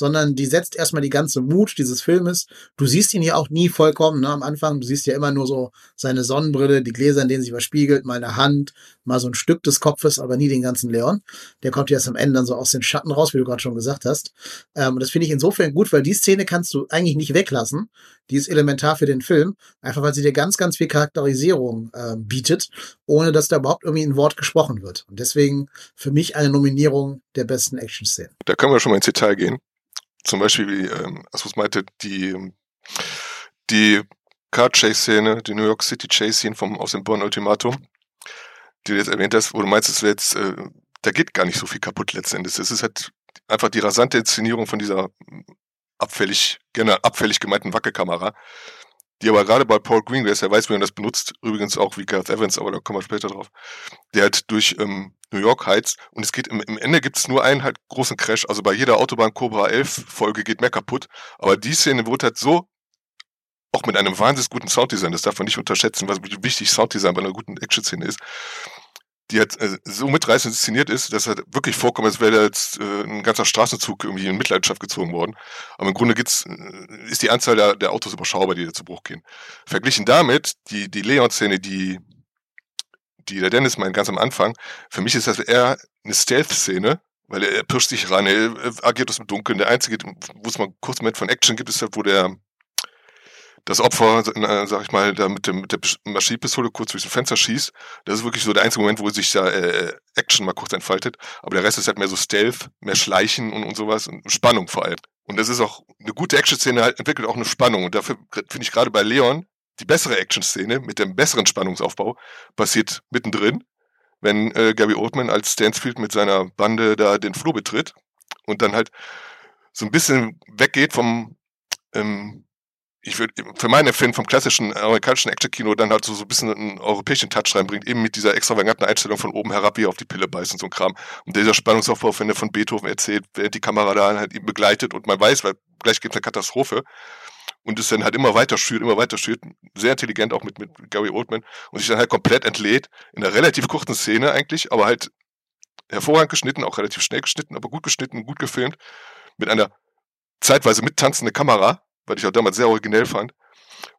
sondern die setzt erstmal die ganze Mut dieses Filmes. Du siehst ihn ja auch nie vollkommen ne, am Anfang. Du siehst ja immer nur so seine Sonnenbrille, die Gläser, in denen sich spiegelt, mal eine Hand, mal so ein Stück des Kopfes, aber nie den ganzen Leon. Der kommt ja erst am Ende dann so aus den Schatten raus, wie du gerade schon gesagt hast. Ähm, und das finde ich insofern gut, weil die Szene kannst du eigentlich nicht weglassen. Die ist elementar für den Film, einfach weil sie dir ganz, ganz viel Charakterisierung äh, bietet, ohne dass da überhaupt irgendwie ein Wort gesprochen wird. Und deswegen für mich eine Nominierung der besten Action-Szenen. Da können wir schon mal ins Detail gehen zum Beispiel, wie ähm, Asmus meinte, die, die Car-Chase-Szene, die New York City Chase-Szene vom, aus dem Born-Ultimatum, die du jetzt erwähnt hast, wo du meinst, es wäre jetzt, äh, da geht gar nicht so viel kaputt letztendlich. Es ist halt einfach die rasante Inszenierung von dieser abfällig, gerne abfällig gemeinten Wackelkamera, die aber gerade bei Paul Greengrass, er weiß, wie man das benutzt, übrigens auch wie Gareth Evans, aber da kommen wir später drauf, der halt durch ähm, New York heizt und es geht im, im Ende gibt es nur einen halt großen Crash, also bei jeder Autobahn Cobra 11 Folge geht mehr kaputt, aber die Szene wurde halt so auch mit einem wahnsinnig guten Sounddesign, das darf man nicht unterschätzen, was wichtig Sounddesign bei einer guten Action-Szene ist, die halt so mitreißend inszeniert ist, dass halt wirklich vorkommt, als wäre jetzt äh, ein ganzer Straßenzug irgendwie in Mitleidenschaft gezogen worden. Aber im Grunde gibt's, äh, ist die Anzahl der, der Autos überschaubar, die da zu Bruch gehen. Verglichen damit, die, die Leon-Szene, die, die der Dennis meint ganz am Anfang, für mich ist das eher eine Stealth-Szene, weil er, er pirscht sich rein, er, er agiert aus dem Dunkeln. Der einzige, wo es mal kurz Moment von Action gibt, ist halt, wo der das Opfer, äh, sag ich mal, da mit, dem, mit der Maschinenpistole kurz durchs Fenster schießt. Das ist wirklich so der einzige Moment, wo sich da äh, Action mal kurz entfaltet. Aber der Rest ist halt mehr so Stealth, mehr Schleichen und, und sowas und Spannung vor allem. Und das ist auch eine gute Action-Szene, halt, entwickelt auch eine Spannung. Und dafür finde ich gerade bei Leon die bessere Action-Szene mit dem besseren Spannungsaufbau passiert mittendrin, wenn äh, Gary Oldman als Stansfield mit seiner Bande da den Flur betritt und dann halt so ein bisschen weggeht vom ähm, ich würde für mein Empfinden vom klassischen amerikanischen Action-Kino dann halt so, so ein bisschen einen europäischen Touch reinbringt, eben mit dieser extravaganten Einstellung von oben herab, wie auf die Pille beißt und so ein Kram. Und dieser Spannungsaufbau, wenn er von Beethoven erzählt, während die Kamera da halt ihn begleitet und man weiß, weil gleich gibt es eine Katastrophe und es dann halt immer weiter schürt, immer weiter schürt, sehr intelligent auch mit, mit Gary Oldman und sich dann halt komplett entlädt, in einer relativ kurzen Szene eigentlich, aber halt hervorragend geschnitten, auch relativ schnell geschnitten, aber gut geschnitten, gut gefilmt, mit einer zeitweise mittanzende Kamera, weil ich auch damals sehr originell fand.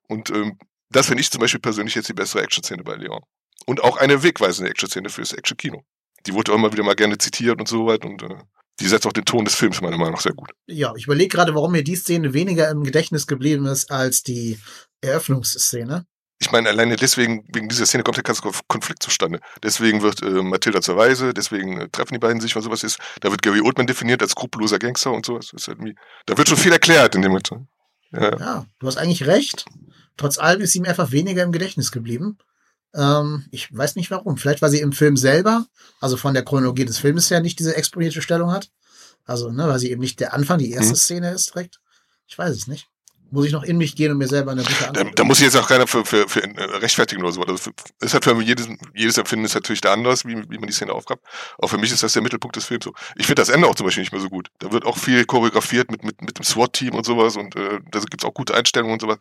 Und ähm, das finde ich zum Beispiel persönlich jetzt die bessere Action-Szene bei Leon. Und auch eine wegweisende Action-Szene fürs Action-Kino. Die wurde auch immer wieder mal gerne zitiert und so weiter und äh, die setzt auch den Ton des Films meiner Meinung nach sehr gut. Ja, ich überlege gerade, warum mir die Szene weniger im Gedächtnis geblieben ist als die Eröffnungsszene ich meine, alleine deswegen, wegen dieser Szene kommt der ganze Konflikt zustande. Deswegen wird äh, Mathilda zur Weise, deswegen äh, treffen die beiden sich, was sowas ist. Da wird Gary Oldman definiert als skrupelloser Gangster und sowas. Ist halt da wird schon viel erklärt in dem Moment. Ja. ja, du hast eigentlich recht. Trotz allem ist ihm einfach weniger im Gedächtnis geblieben. Ähm, ich weiß nicht warum. Vielleicht, weil sie im Film selber, also von der Chronologie des Films her, nicht diese exponierte Stellung hat. Also, ne, weil sie eben nicht der Anfang, die erste mhm. Szene ist direkt. Ich weiß es nicht muss ich noch in mich gehen und mir selber eine gute Antwort. Da, da muss ich jetzt auch keiner für, für, für rechtfertigen oder so. Das ist halt für jedes, jedes Empfinden ist natürlich da anders, wie, wie man die Szene aufgab. Auch für mich ist das der Mittelpunkt des Films so. Ich finde das Ende auch zum Beispiel nicht mehr so gut. Da wird auch viel choreografiert mit, mit, mit dem SWAT-Team und sowas und äh, da gibt's auch gute Einstellungen und sowas.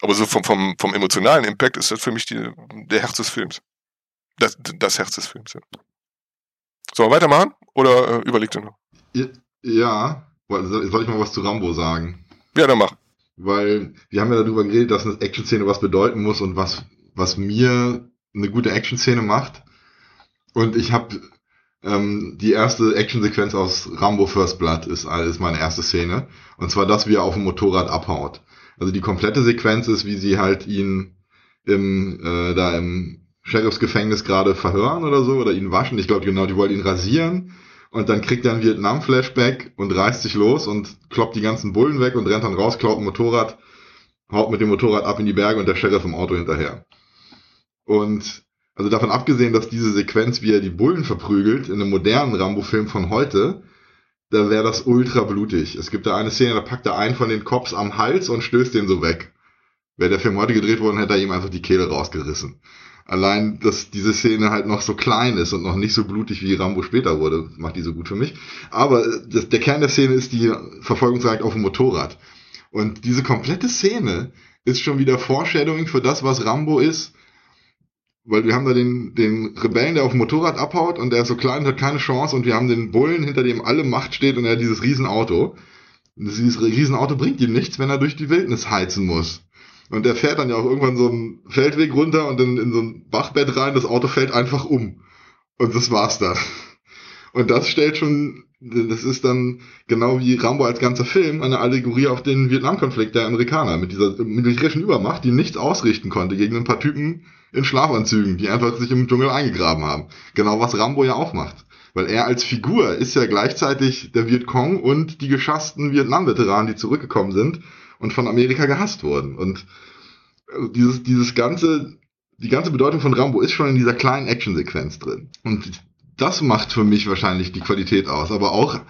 Aber so vom, vom, vom emotionalen Impact ist das für mich die, der Herz des Films. Das, das Herz des Films, ja. Sollen wir weitermachen? Oder äh, überlegt ihr noch? Ja, soll ich mal was zu Rambo sagen? Ja, dann mach weil wir haben ja darüber geredet, dass eine Action-Szene was bedeuten muss und was, was mir eine gute Action-Szene macht. Und ich habe ähm, die erste Action-Sequenz aus Rambo First Blood ist, ist meine erste Szene. Und zwar das, wie er auf dem Motorrad abhaut. Also die komplette Sequenz ist, wie sie halt ihn im, äh, da im Sheriffsgefängnis gerade verhören oder so, oder ihn waschen. Ich glaube genau, die wollen ihn rasieren und dann kriegt er ein Vietnam-Flashback und reißt sich los und kloppt die ganzen Bullen weg und rennt dann raus, klaut ein Motorrad, haut mit dem Motorrad ab in die Berge und der Sheriff im Auto hinterher. Und also davon abgesehen, dass diese Sequenz, wie er die Bullen verprügelt, in einem modernen Rambo-Film von heute, da wäre das ultra blutig. Es gibt da eine Szene, da packt er einen von den Cops am Hals und stößt den so weg. Wäre der Film heute gedreht worden, hätte er ihm einfach die Kehle rausgerissen. Allein, dass diese Szene halt noch so klein ist und noch nicht so blutig wie Rambo später wurde, macht die so gut für mich. Aber das, der Kern der Szene ist die Verfolgungsjagd auf dem Motorrad. Und diese komplette Szene ist schon wieder Foreshadowing für das, was Rambo ist. Weil wir haben da den, den Rebellen, der auf dem Motorrad abhaut und der ist so klein und hat keine Chance und wir haben den Bullen, hinter dem alle Macht steht und er hat dieses Riesenauto. Und dieses Riesenauto bringt ihm nichts, wenn er durch die Wildnis heizen muss. Und der fährt dann ja auch irgendwann so einen Feldweg runter und dann in so ein Bachbett rein, das Auto fällt einfach um. Und das war's dann. Und das stellt schon, das ist dann genau wie Rambo als ganzer Film eine Allegorie auf den Vietnamkonflikt der Amerikaner mit dieser militärischen Übermacht, die nichts ausrichten konnte gegen ein paar Typen in Schlafanzügen, die einfach sich im Dschungel eingegraben haben. Genau was Rambo ja auch macht. Weil er als Figur ist ja gleichzeitig der Vietcong und die geschassten Vietnam-Veteranen, die zurückgekommen sind und von Amerika gehasst wurden. Und also dieses, dieses ganze, die ganze Bedeutung von Rambo ist schon in dieser kleinen Actionsequenz drin. Und das macht für mich wahrscheinlich die Qualität aus. Aber auch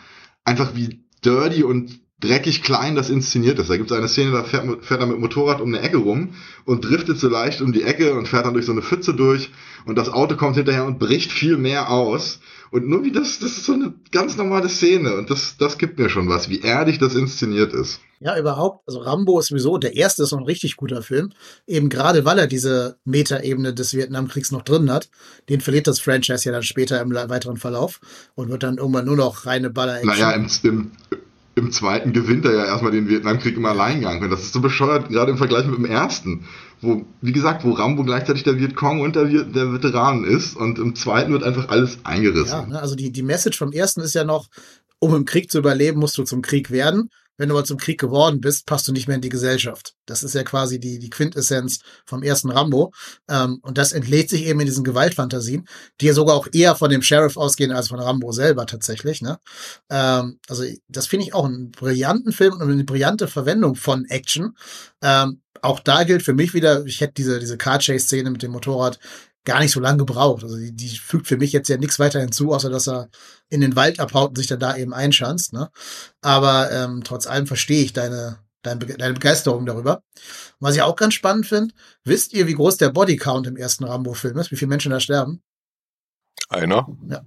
einfach wie dirty und dreckig klein das inszeniert ist. Da gibt es eine Szene, da fährt, fährt er mit Motorrad um eine Ecke rum und driftet so leicht um die Ecke und fährt dann durch so eine Pfütze durch und das Auto kommt hinterher und bricht viel mehr aus. Und nur wie das, das ist so eine ganz normale Szene und das, das gibt mir schon was, wie erdig das inszeniert ist. Ja, überhaupt. Also Rambo ist sowieso, der erste ist noch ein richtig guter Film. Eben gerade, weil er diese Metaebene des Vietnamkriegs noch drin hat. Den verliert das Franchise ja dann später im weiteren Verlauf und wird dann irgendwann nur noch reine Baller-Action. Naja, im, im, im zweiten gewinnt er ja erstmal den Vietnamkrieg im Alleingang. Und das ist so bescheuert, gerade im Vergleich mit dem ersten. Wo, wie gesagt, wo Rambo gleichzeitig der Vietcong und der, der Veteran ist. Und im zweiten wird einfach alles eingerissen. Ja, ne, also die, die Message vom ersten ist ja noch, um im Krieg zu überleben, musst du zum Krieg werden. Wenn du aber zum Krieg geworden bist, passt du nicht mehr in die Gesellschaft. Das ist ja quasi die, die Quintessenz vom ersten Rambo. Ähm, und das entlädt sich eben in diesen Gewaltfantasien, die ja sogar auch eher von dem Sheriff ausgehen als von Rambo selber tatsächlich. Ne? Ähm, also das finde ich auch einen brillanten Film und eine brillante Verwendung von Action. Ähm, auch da gilt für mich wieder, ich hätte diese, diese Car-Chase-Szene mit dem Motorrad gar nicht so lange gebraucht. Also die, die fügt für mich jetzt ja nichts weiter hinzu, außer dass er in den Wald abhaut und sich dann da eben einschanzt. Ne? Aber ähm, trotz allem verstehe ich deine, deine, deine Begeisterung darüber. Was ich auch ganz spannend finde, wisst ihr, wie groß der Bodycount im ersten Rambo-Film ist? Wie viele Menschen da sterben? Einer. Ja.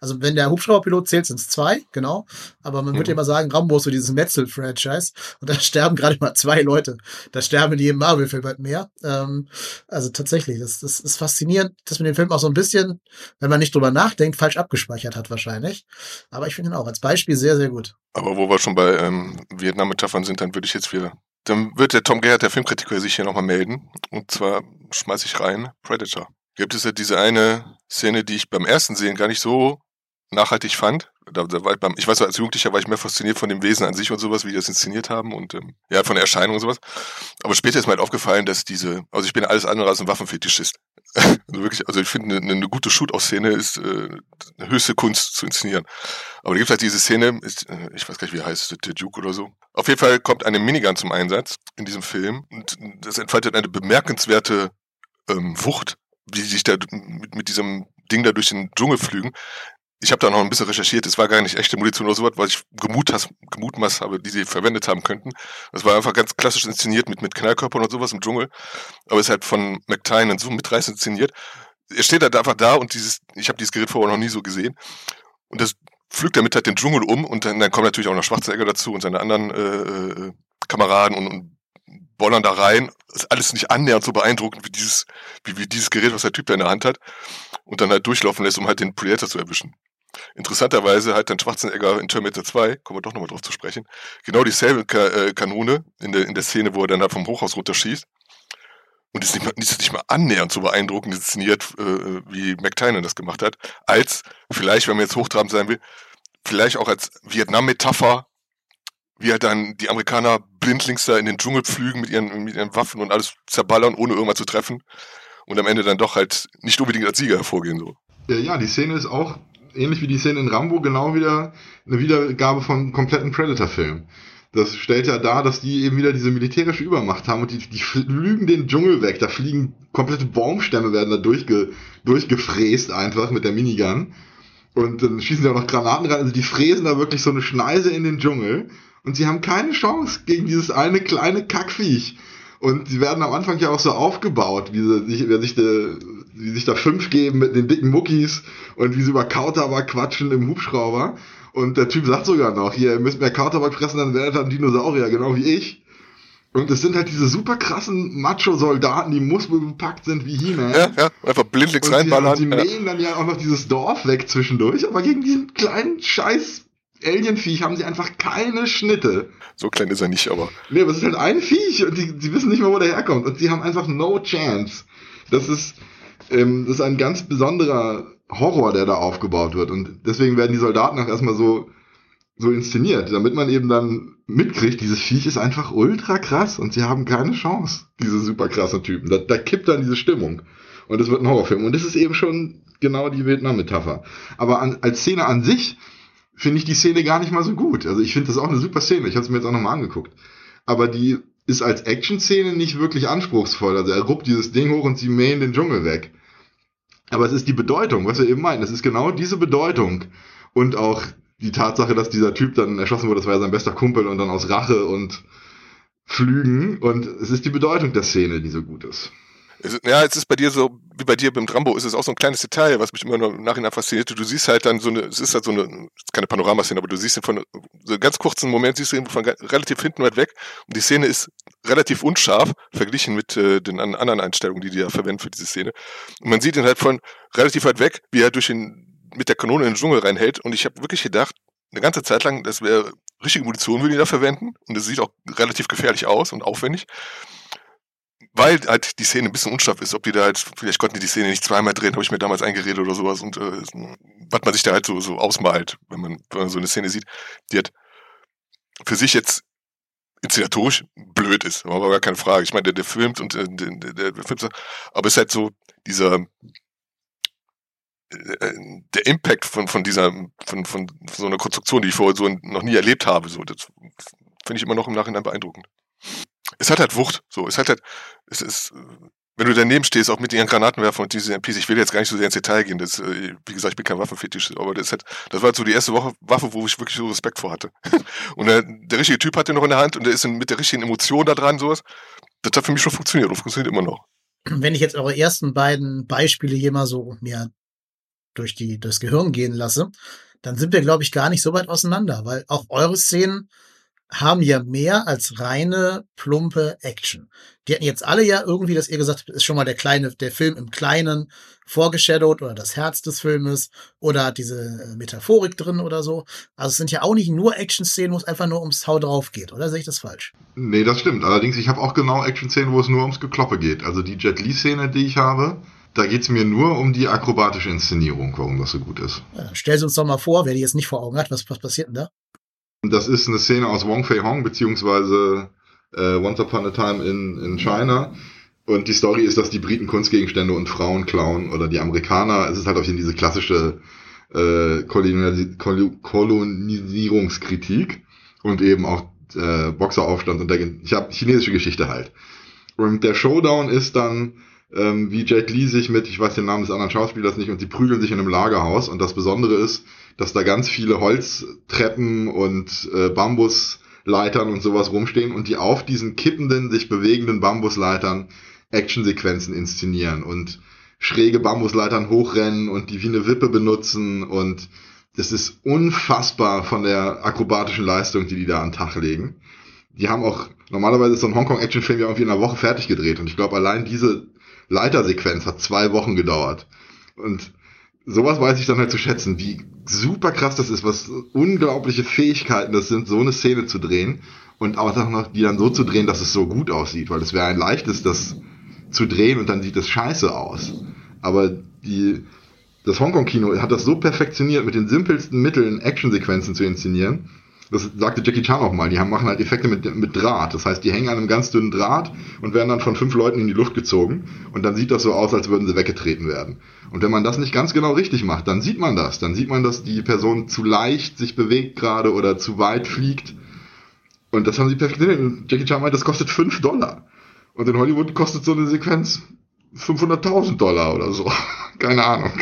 Also wenn der Hubschrauberpilot zählt, sind es zwei, genau. Aber man mhm. würde ja immer sagen, Rambo ist so dieses Metzel-Franchise. Und da sterben gerade mal zwei Leute. Da sterben die im Marvel-Film halt mehr. Ähm, also tatsächlich, das, das ist faszinierend, dass man den Film auch so ein bisschen, wenn man nicht drüber nachdenkt, falsch abgespeichert hat wahrscheinlich. Aber ich finde ihn auch als Beispiel sehr, sehr gut. Aber wo wir schon bei ähm, Vietnam-Metaphern sind, dann würde ich jetzt wieder dann wird der Tom Gerhardt, der Filmkritiker, sich hier nochmal melden. Und zwar schmeiße ich rein Predator. Gibt es ja diese eine Szene, die ich beim ersten Sehen gar nicht so nachhaltig fand. Da, da war ich, beim, ich weiß, als Jugendlicher war ich mehr fasziniert von dem Wesen an sich und sowas, wie die das inszeniert haben und ähm, ja, von der Erscheinung und sowas. Aber später ist mir halt aufgefallen, dass diese, also ich bin alles andere als ein Waffenfetischist. also wirklich, also ich finde, eine, eine gute Shoot-Aus-Szene ist äh, eine höchste Kunst zu inszenieren. Aber da gibt halt diese Szene, ist, äh, ich weiß gar nicht, wie heißt, der Duke oder so. Auf jeden Fall kommt eine Minigun zum Einsatz in diesem Film und das entfaltet eine bemerkenswerte ähm, Wucht, wie sich da mit, mit diesem Ding da durch den Dschungel flügen ich habe da noch ein bisschen recherchiert, es war gar nicht echte Munition oder sowas, was ich gemutmaßt, gemutmaßt habe, die sie verwendet haben könnten. Das war einfach ganz klassisch inszeniert mit, mit Knallkörpern und sowas im Dschungel. Aber es ist halt von McTyne so mitreißend inszeniert. Er steht halt einfach da und dieses, ich habe dieses Gerät vorher noch nie so gesehen. Und das pflügt damit halt den Dschungel um und dann, dann kommen natürlich auch noch Schwarzenegger dazu und seine anderen äh, äh, Kameraden und, und bollern da rein. Ist alles nicht annähernd so beeindruckend wie dieses, wie, wie dieses Gerät, was der Typ da in der Hand hat. Und dann halt durchlaufen lässt, um halt den Predator zu erwischen. Interessanterweise hat dann Schwarzenegger in Terminator 2, kommen wir doch nochmal drauf zu sprechen, genau dieselbe Ka äh, Kanone in der, in der Szene, wo er dann halt vom Hochhaus runterschießt. Und ist nicht mal, ist nicht mal annähernd so beeindruckend inszeniert, äh, wie McTynan das gemacht hat, als vielleicht, wenn man jetzt hochtrabend sein will, vielleicht auch als Vietnam-Metapher, wie halt dann die Amerikaner blindlings da in den Dschungel pflügen mit ihren, mit ihren Waffen und alles zerballern, ohne irgendwas zu treffen. Und am Ende dann doch halt nicht unbedingt als Sieger hervorgehen, so. Ja, ja, die Szene ist auch ähnlich wie die Szene in Rambo, genau wieder eine Wiedergabe von kompletten Predator-Film. Das stellt ja dar, dass die eben wieder diese militärische Übermacht haben und die, die flügen den Dschungel weg. Da fliegen komplette Baumstämme, werden da durchge, durchgefräst einfach mit der Minigun. Und dann schießen sie auch noch Granaten rein. Also die fräsen da wirklich so eine Schneise in den Dschungel. Und sie haben keine Chance gegen dieses eine kleine Kackviech. Und sie werden am Anfang ja auch so aufgebaut, wie sie sich, wie sich, de, wie sich da fünf geben mit den dicken Muckis und wie sie über Kautabak quatschen im Hubschrauber. Und der Typ sagt sogar noch, hier, ihr müsst mehr Kautabak fressen, dann werdet ihr ein Dinosaurier, genau wie ich. Und es sind halt diese super krassen Macho-Soldaten, die muskelbepackt sind wie He-Man. Ja, ja, einfach blindlings reinballern. und sie ja. mähen dann ja auch noch dieses Dorf weg zwischendurch, aber gegen diesen kleinen scheiß Alienviech haben sie einfach keine Schnitte. So klein ist er nicht, aber Nee, aber es ist halt ein Viech und die, die wissen nicht mal, wo der herkommt. Und sie haben einfach no chance. Das ist, ähm, das ist ein ganz besonderer Horror, der da aufgebaut wird. Und deswegen werden die Soldaten auch erstmal so, so inszeniert, damit man eben dann mitkriegt, dieses Viech ist einfach ultra krass und sie haben keine Chance, diese super krassen Typen. Da, da kippt dann diese Stimmung. Und es wird ein Horrorfilm. Und das ist eben schon genau die Vietnam-Metapher. Aber an, als Szene an sich finde ich die Szene gar nicht mal so gut. Also ich finde das auch eine super Szene. Ich habe es mir jetzt auch nochmal angeguckt. Aber die ist als Action-Szene nicht wirklich anspruchsvoll. Also er ruppt dieses Ding hoch und sie mähen den Dschungel weg. Aber es ist die Bedeutung, was wir eben meinen. Es ist genau diese Bedeutung. Und auch die Tatsache, dass dieser Typ dann erschossen wurde, das war ja sein bester Kumpel und dann aus Rache und Flügen. Und es ist die Bedeutung der Szene, die so gut ist. Es ja, es ist bei dir so, wie bei dir beim Drambo, ist es auch so ein kleines Detail, was mich immer noch im Nachhinein fasziniert. Du siehst halt dann so eine, es ist halt so eine, keine Panoramaszene, aber du siehst ihn von so einem ganz kurzen Moment, siehst du ihn von relativ hinten weit weg und die Szene ist relativ unscharf verglichen mit äh, den an- anderen Einstellungen, die die ja verwenden für diese Szene. Und man sieht ihn halt von relativ weit weg, wie er durch den, mit der Kanone in den Dschungel reinhält und ich habe wirklich gedacht, eine ganze Zeit lang, das wäre richtige Munition, würde die da verwenden und es sieht auch relativ gefährlich aus und aufwendig weil halt die Szene ein bisschen unscharf ist, ob die da halt, vielleicht konnten die die Szene nicht zweimal drehen, habe ich mir damals eingeredet oder sowas und äh, was man sich da halt so, so ausmalt, wenn man, wenn man so eine Szene sieht, die halt für sich jetzt inszenatorisch blöd ist, aber gar keine Frage. Ich meine, der, der filmt und äh, der, der, der filmt, aber es ist halt so dieser äh, der Impact von, von dieser, von, von so einer Konstruktion, die ich vorher so noch nie erlebt habe, so, das finde ich immer noch im Nachhinein beeindruckend. Es hat halt Wucht, so, es hat halt, es ist, wenn du daneben stehst, auch mit ihren Granatenwerfern und diese MPs, ich will jetzt gar nicht so sehr ins Detail gehen, das, äh, wie gesagt, ich bin kein Waffenfetisch, aber das hat, das war so die erste Woche Waffe, wo ich wirklich so Respekt vor hatte. Und der, der richtige Typ hat den noch in der Hand und der ist mit der richtigen Emotion da dran, sowas. Das hat für mich schon funktioniert und funktioniert immer noch. Wenn ich jetzt eure ersten beiden Beispiele hier mal so mir durch die, durchs Gehirn gehen lasse, dann sind wir, glaube ich, gar nicht so weit auseinander, weil auch eure Szenen haben ja mehr als reine plumpe Action. Die hatten jetzt alle ja irgendwie, dass ihr gesagt habt, ist schon mal der kleine, der Film im Kleinen vorgeshadowed oder das Herz des Filmes oder hat diese äh, Metaphorik drin oder so. Also es sind ja auch nicht nur Action-Szenen, wo es einfach nur ums Hau drauf geht, oder sehe ich das falsch? Nee, das stimmt. Allerdings, ich habe auch genau Action-Szenen, wo es nur ums Gekloppe geht. Also die Jet Li-Szene, die ich habe, da geht's mir nur um die akrobatische Inszenierung, warum das so gut ist. Ja, dann stell sie uns doch mal vor, wer die jetzt nicht vor Augen hat, was, was passiert denn da? Das ist eine Szene aus Wong Fei Hong, beziehungsweise äh, Once Upon a Time in, in China. Und die Story ist, dass die Briten Kunstgegenstände und Frauen klauen oder die Amerikaner. Es ist halt auch hier diese klassische äh, Kolonialis Kol Kolonisierungskritik und eben auch äh, Boxeraufstand und der, ich habe chinesische Geschichte halt. Und der Showdown ist dann, ähm, wie Jet Li sich mit, ich weiß den Namen des anderen Schauspielers nicht, und sie prügeln sich in einem Lagerhaus. Und das Besondere ist, dass da ganz viele Holztreppen und äh, Bambusleitern und sowas rumstehen und die auf diesen kippenden, sich bewegenden Bambusleitern Actionsequenzen inszenieren und schräge Bambusleitern hochrennen und die wie eine Wippe benutzen und das ist unfassbar von der akrobatischen Leistung, die die da an den Tag legen. Die haben auch, normalerweise ist so ein Hongkong-Actionfilm ja irgendwie in einer Woche fertig gedreht und ich glaube, allein diese Leitersequenz hat zwei Wochen gedauert. Und sowas weiß ich dann halt zu schätzen, wie super krass das ist, was unglaubliche Fähigkeiten das sind, so eine Szene zu drehen und auch noch die dann so zu drehen, dass es so gut aussieht, weil es wäre ein leichtes, das zu drehen und dann sieht es scheiße aus. Aber die, das Hongkong-Kino hat das so perfektioniert, mit den simpelsten Mitteln Actionsequenzen zu inszenieren. Das sagte Jackie Chan auch mal. Die haben, machen halt Effekte mit, mit Draht. Das heißt, die hängen an einem ganz dünnen Draht und werden dann von fünf Leuten in die Luft gezogen. Und dann sieht das so aus, als würden sie weggetreten werden. Und wenn man das nicht ganz genau richtig macht, dann sieht man das. Dann sieht man, dass die Person zu leicht sich bewegt gerade oder zu weit fliegt. Und das haben sie perfektioniert. Und Jackie Chan meint, das kostet fünf Dollar. Und in Hollywood kostet so eine Sequenz 500.000 Dollar oder so. Keine Ahnung.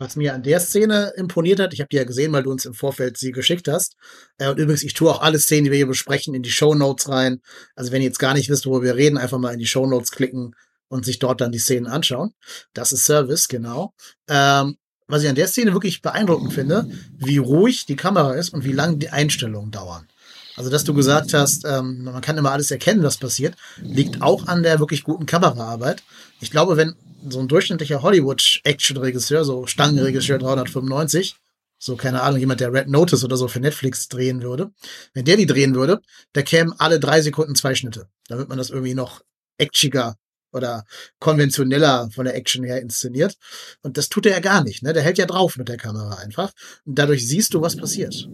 Was mir an der Szene imponiert hat, ich habe die ja gesehen, weil du uns im Vorfeld sie geschickt hast. Äh, und übrigens, ich tue auch alle Szenen, die wir hier besprechen, in die Show Notes rein. Also wenn ihr jetzt gar nicht wisst, worüber wir reden, einfach mal in die Show Notes klicken und sich dort dann die Szenen anschauen. Das ist Service, genau. Ähm, was ich an der Szene wirklich beeindruckend finde, wie ruhig die Kamera ist und wie lang die Einstellungen dauern. Also, dass du gesagt hast, ähm, man kann immer alles erkennen, was passiert, liegt auch an der wirklich guten Kameraarbeit. Ich glaube, wenn so ein durchschnittlicher Hollywood-Action-Regisseur, so Stangenregisseur 395, so keine Ahnung, jemand, der Red Notice oder so für Netflix drehen würde, wenn der die drehen würde, da kämen alle drei Sekunden zwei Schnitte, damit man das irgendwie noch actiger oder konventioneller von der Action her inszeniert. Und das tut er ja gar nicht. Ne? Der hält ja drauf mit der Kamera einfach. Und dadurch siehst du, was passiert.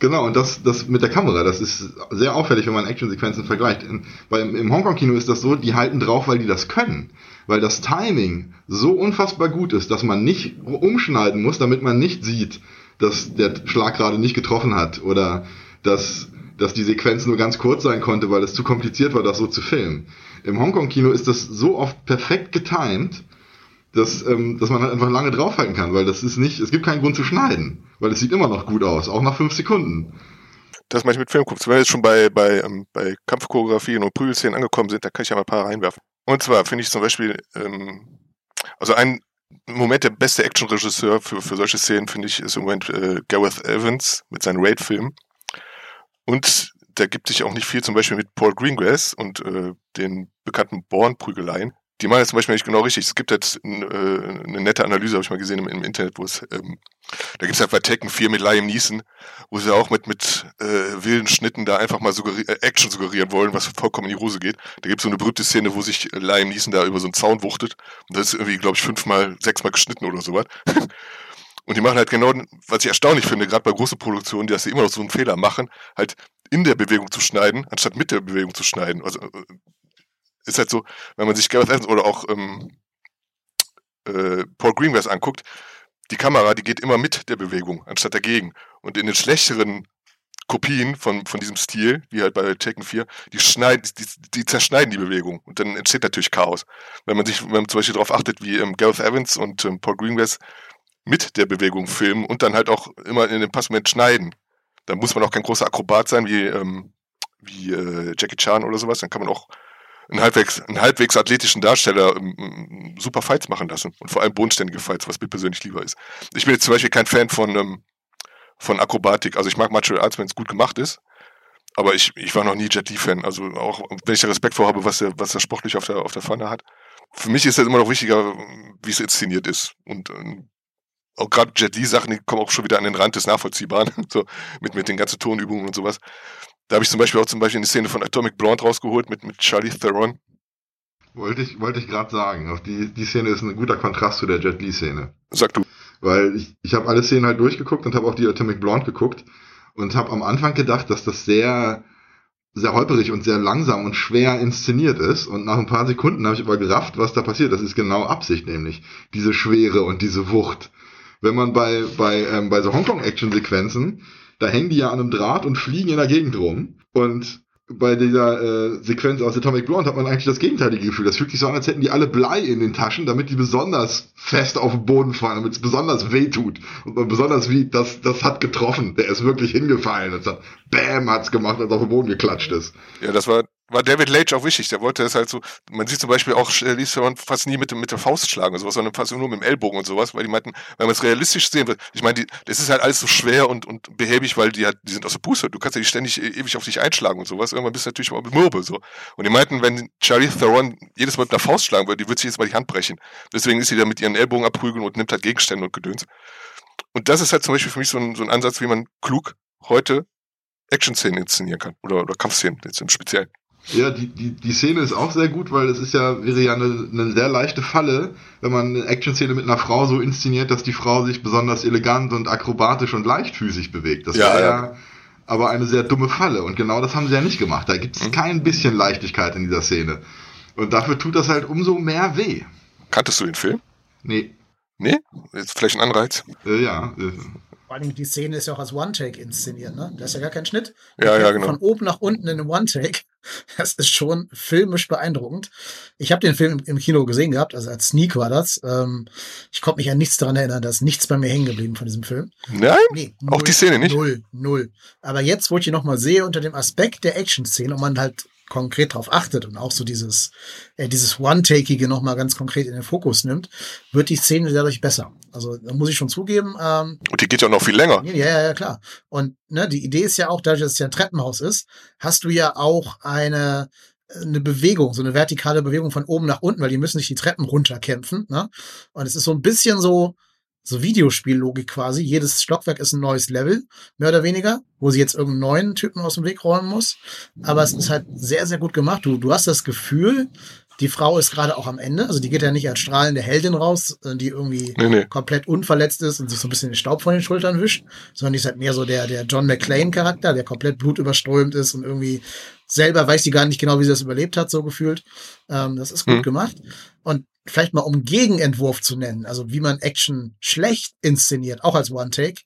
Genau, und das, das mit der Kamera, das ist sehr auffällig, wenn man Actionsequenzen vergleicht. In, weil im, im Hongkong-Kino ist das so, die halten drauf, weil die das können. Weil das Timing so unfassbar gut ist, dass man nicht umschneiden muss, damit man nicht sieht, dass der Schlag gerade nicht getroffen hat oder dass, dass die Sequenz nur ganz kurz sein konnte, weil es zu kompliziert war, das so zu filmen. Im Hongkong-Kino ist das so oft perfekt getimed, dass, ähm, dass man halt einfach lange draufhalten kann, weil das ist nicht, es gibt keinen Grund zu schneiden, weil es sieht immer noch gut aus, auch nach fünf Sekunden. Das mache ich mit Filmkups. Wenn wir jetzt schon bei, bei, ähm, bei Kampfchoreografien und Prügelszenen angekommen sind, da kann ich ja mal ein paar reinwerfen. Und zwar finde ich zum Beispiel, ähm, also ein Moment der beste Actionregisseur für, für solche Szenen, finde ich, ist im Moment äh, Gareth Evans mit seinen Raid-Filmen. Und da gibt sich auch nicht viel, zum Beispiel mit Paul Greengrass und äh, den bekannten Born-Prügeleien die machen das zum Beispiel nicht genau richtig. Es gibt jetzt äh, eine nette Analyse, habe ich mal gesehen im, im Internet, wo es, ähm, da gibt es halt bei Tekken 4 mit Liam Neeson, wo sie auch mit, mit äh, wilden Schnitten da einfach mal suggeri äh, Action suggerieren wollen, was vollkommen in die Hose geht. Da gibt es so eine berühmte Szene, wo sich Liam Neeson da über so einen Zaun wuchtet und das ist irgendwie, glaube ich, fünfmal, sechsmal geschnitten oder sowas. Und die machen halt genau, was ich erstaunlich finde, gerade bei großen Produktionen, dass sie immer noch so einen Fehler machen, halt in der Bewegung zu schneiden, anstatt mit der Bewegung zu schneiden. Also äh, ist halt so, wenn man sich Gareth Evans oder auch ähm, äh, Paul Greengrass anguckt, die Kamera, die geht immer mit der Bewegung, anstatt dagegen. Und in den schlechteren Kopien von, von diesem Stil, wie halt bei Taken 4, die schneiden, die, die zerschneiden die Bewegung. Und dann entsteht natürlich Chaos. Wenn man sich, wenn man zum Beispiel darauf achtet, wie ähm, Gareth Evans und ähm, Paul Greengrass mit der Bewegung filmen und dann halt auch immer in dem Passmoment schneiden, dann muss man auch kein großer Akrobat sein wie, ähm, wie äh, Jackie Chan oder sowas. Dann kann man auch einen halbwegs, einen halbwegs athletischen Darsteller ähm, super Fights machen lassen. Und vor allem bodenständige Fights, was mir persönlich lieber ist. Ich bin jetzt zum Beispiel kein Fan von, ähm, von Akrobatik. Also ich mag Martial Arts, wenn es gut gemacht ist. Aber ich, ich war noch nie Jet Li-Fan. Also auch wenn ich da Respekt vor habe, was er, was er sportlich auf der, auf der Pfanne hat. Für mich ist das immer noch wichtiger, wie es inszeniert ist. Und ähm, auch gerade Jet Li-Sachen, die kommen auch schon wieder an den Rand des Nachvollziehbaren. so mit, mit den ganzen Tonübungen und sowas. Da habe ich zum Beispiel auch zum Beispiel eine Szene von Atomic Blonde rausgeholt mit, mit Charlie Theron. Wollte ich, wollte ich gerade sagen. Auch die, die Szene ist ein guter Kontrast zu der Jet Li-Szene. Sag du. Weil ich, ich habe alle Szenen halt durchgeguckt und habe auch die Atomic Blonde geguckt und habe am Anfang gedacht, dass das sehr sehr holperig und sehr langsam und schwer inszeniert ist. Und nach ein paar Sekunden habe ich aber gerafft, was da passiert. Das ist genau Absicht, nämlich diese Schwere und diese Wucht. Wenn man bei, bei, ähm, bei so Hongkong-Action-Sequenzen da hängen die ja an einem Draht und fliegen in der Gegend rum. Und bei dieser äh, Sequenz aus Atomic Blonde hat man eigentlich das gegenteilige Gefühl. Das fühlt sich so an, als hätten die alle Blei in den Taschen, damit die besonders fest auf den Boden fallen, damit es besonders weh tut. Und man besonders wie, das, das hat getroffen. Der ist wirklich hingefallen. Und hat, Bäm hat's gemacht, als auf den Boden geklatscht ist. Ja, das war war David Lage auch wichtig. Der wollte es halt so, man sieht zum Beispiel auch äh, Lee Theron fast nie mit, mit der Faust schlagen und sowas, sondern fast nur mit dem Ellbogen und sowas, weil die meinten, wenn man es realistisch sehen will, ich meine, die, das ist halt alles so schwer und, und behäbig, weil die halt, die sind aus der Puste. Du kannst ja nicht ständig e, ewig auf dich einschlagen und sowas. Irgendwann bist du natürlich mal mürbe, so. Und die meinten, wenn Charlie Theron jedes Mal mit der Faust schlagen würde, die würde sich jetzt mal die Hand brechen. Deswegen ist sie da mit ihren Ellbogen abprügeln und nimmt halt Gegenstände und Gedöns. Und das ist halt zum Beispiel für mich so ein, so ein Ansatz, wie man klug heute Action-Szenen inszenieren kann. Oder, oder Kampfszenen jetzt im Speziellen. Ja, die, die, die Szene ist auch sehr gut, weil es ist ja, wäre ja eine, eine sehr leichte Falle, wenn man eine Action-Szene mit einer Frau so inszeniert, dass die Frau sich besonders elegant und akrobatisch und leichtfüßig bewegt. Das ja, wäre ja, ja aber eine sehr dumme Falle. Und genau das haben sie ja nicht gemacht. Da gibt es mhm. kein bisschen Leichtigkeit in dieser Szene. Und dafür tut das halt umso mehr weh. Kanntest du den Film? Nee. Nee? Jetzt vielleicht ein Anreiz? Äh, ja. Vor allem die Szene ist ja auch als One-Take inszeniert, ne? Da ist ja gar kein Schnitt. Ja, ja, genau. Von oben nach unten in einem One-Take. Das ist schon filmisch beeindruckend. Ich habe den Film im Kino gesehen gehabt, also als Sneak war das. Ähm, ich konnte mich an nichts daran erinnern, da ist nichts bei mir hängen geblieben von diesem Film. Nein? Nee, Auch die Szene nicht? Null, null. Aber jetzt, wo ich ihn nochmal sehe, unter dem Aspekt der Action-Szene und man halt konkret darauf achtet und auch so dieses, äh, dieses One-Takige nochmal ganz konkret in den Fokus nimmt, wird die Szene dadurch besser. Also da muss ich schon zugeben. Ähm, Und die geht ja noch viel länger. ja, ja, ja, klar. Und ne, die Idee ist ja auch, dadurch, dass es ja ein Treppenhaus ist, hast du ja auch eine eine Bewegung, so eine vertikale Bewegung von oben nach unten, weil die müssen sich die Treppen runterkämpfen. Ne? Und es ist so ein bisschen so, so Videospiellogik quasi. Jedes Stockwerk ist ein neues Level, mehr oder weniger, wo sie jetzt irgendeinen neuen Typen aus dem Weg räumen muss. Aber es ist halt sehr, sehr gut gemacht. Du, du hast das Gefühl, die Frau ist gerade auch am Ende. Also die geht ja nicht als strahlende Heldin raus, äh, die irgendwie Nee, nee. komplett unverletzt ist und sich so ein bisschen den Staub von den Schultern wischt, sondern die ist halt mehr so der, der John McClane-Charakter, der komplett blutüberströmt ist und irgendwie selber weiß sie gar nicht genau, wie sie das überlebt hat, so gefühlt. Ähm, das ist gut Hm. gemacht. Und vielleicht mal um Gegenentwurf zu nennen, also wie man Action schlecht inszeniert, auch als One-Take,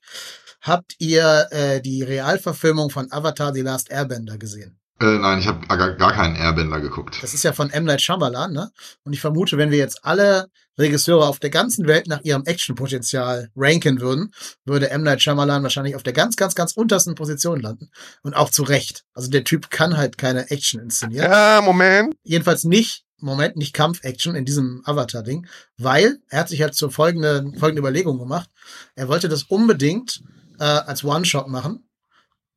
habt ihr äh, die Realverfilmung von Avatar The Last Airbender gesehen? Äh, nein, ich habe gar, gar keinen Airbender geguckt. Das ist ja von M. Night Shyamalan, ne? Und ich vermute, wenn wir jetzt alle Regisseure auf der ganzen Welt nach ihrem Actionpotenzial ranken würden, würde M. Night Shyamalan wahrscheinlich auf der ganz, ganz, ganz untersten Position landen. Und auch zu Recht. Also der Typ kann halt keine Action inszenieren. Ja, Moment. Jedenfalls nicht, Moment, nicht Kampf-Action in diesem Avatar-Ding, weil er hat sich halt zur folgenden, folgende Überlegung gemacht. Er wollte das unbedingt äh, als One-Shot machen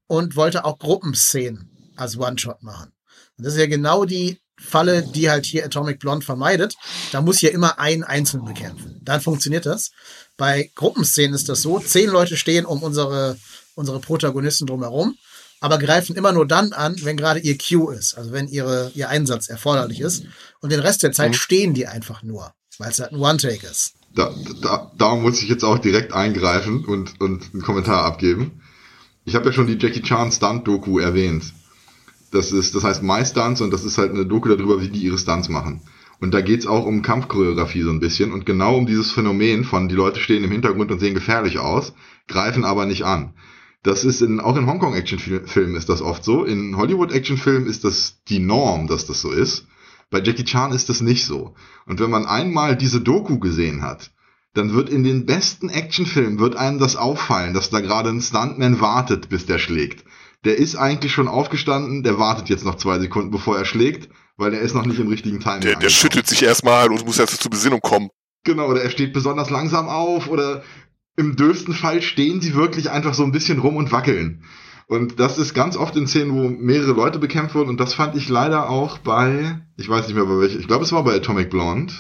und wollte auch Gruppenszenen als One-Shot machen. Und das ist ja genau die Falle, die halt hier Atomic Blonde vermeidet. Da muss ja immer ein Einzelnen bekämpfen. Dann funktioniert das. Bei Gruppenszenen ist das so, zehn Leute stehen um unsere, unsere Protagonisten drumherum, aber greifen immer nur dann an, wenn gerade ihr Cue ist, also wenn ihre, ihr Einsatz erforderlich ist. Und den Rest der Zeit stehen die einfach nur, weil es halt ein One-Take ist. Da, da, darum muss ich jetzt auch direkt eingreifen und, und einen Kommentar abgeben. Ich habe ja schon die Jackie Chan Stunt-Doku erwähnt. Das ist, das heißt My Stunts und das ist halt eine Doku darüber, wie die ihre Stunts machen. Und da geht's auch um Kampfchoreografie so ein bisschen und genau um dieses Phänomen von die Leute stehen im Hintergrund und sehen gefährlich aus, greifen aber nicht an. Das ist in, auch in Hongkong-Actionfilmen ist das oft so. In Hollywood-Actionfilmen ist das die Norm, dass das so ist. Bei Jackie Chan ist das nicht so. Und wenn man einmal diese Doku gesehen hat, dann wird in den besten Actionfilmen wird einem das auffallen, dass da gerade ein Stuntman wartet, bis der schlägt. Der ist eigentlich schon aufgestanden, der wartet jetzt noch zwei Sekunden, bevor er schlägt, weil er ist noch nicht im richtigen Timing. Der, der schüttelt sich erstmal und muss erst zur Besinnung kommen. Genau, oder er steht besonders langsam auf oder im dürfsten Fall stehen sie wirklich einfach so ein bisschen rum und wackeln. Und das ist ganz oft in Szenen, wo mehrere Leute bekämpft wurden. Und das fand ich leider auch bei, ich weiß nicht mehr bei welcher, ich glaube es war bei Atomic Blonde.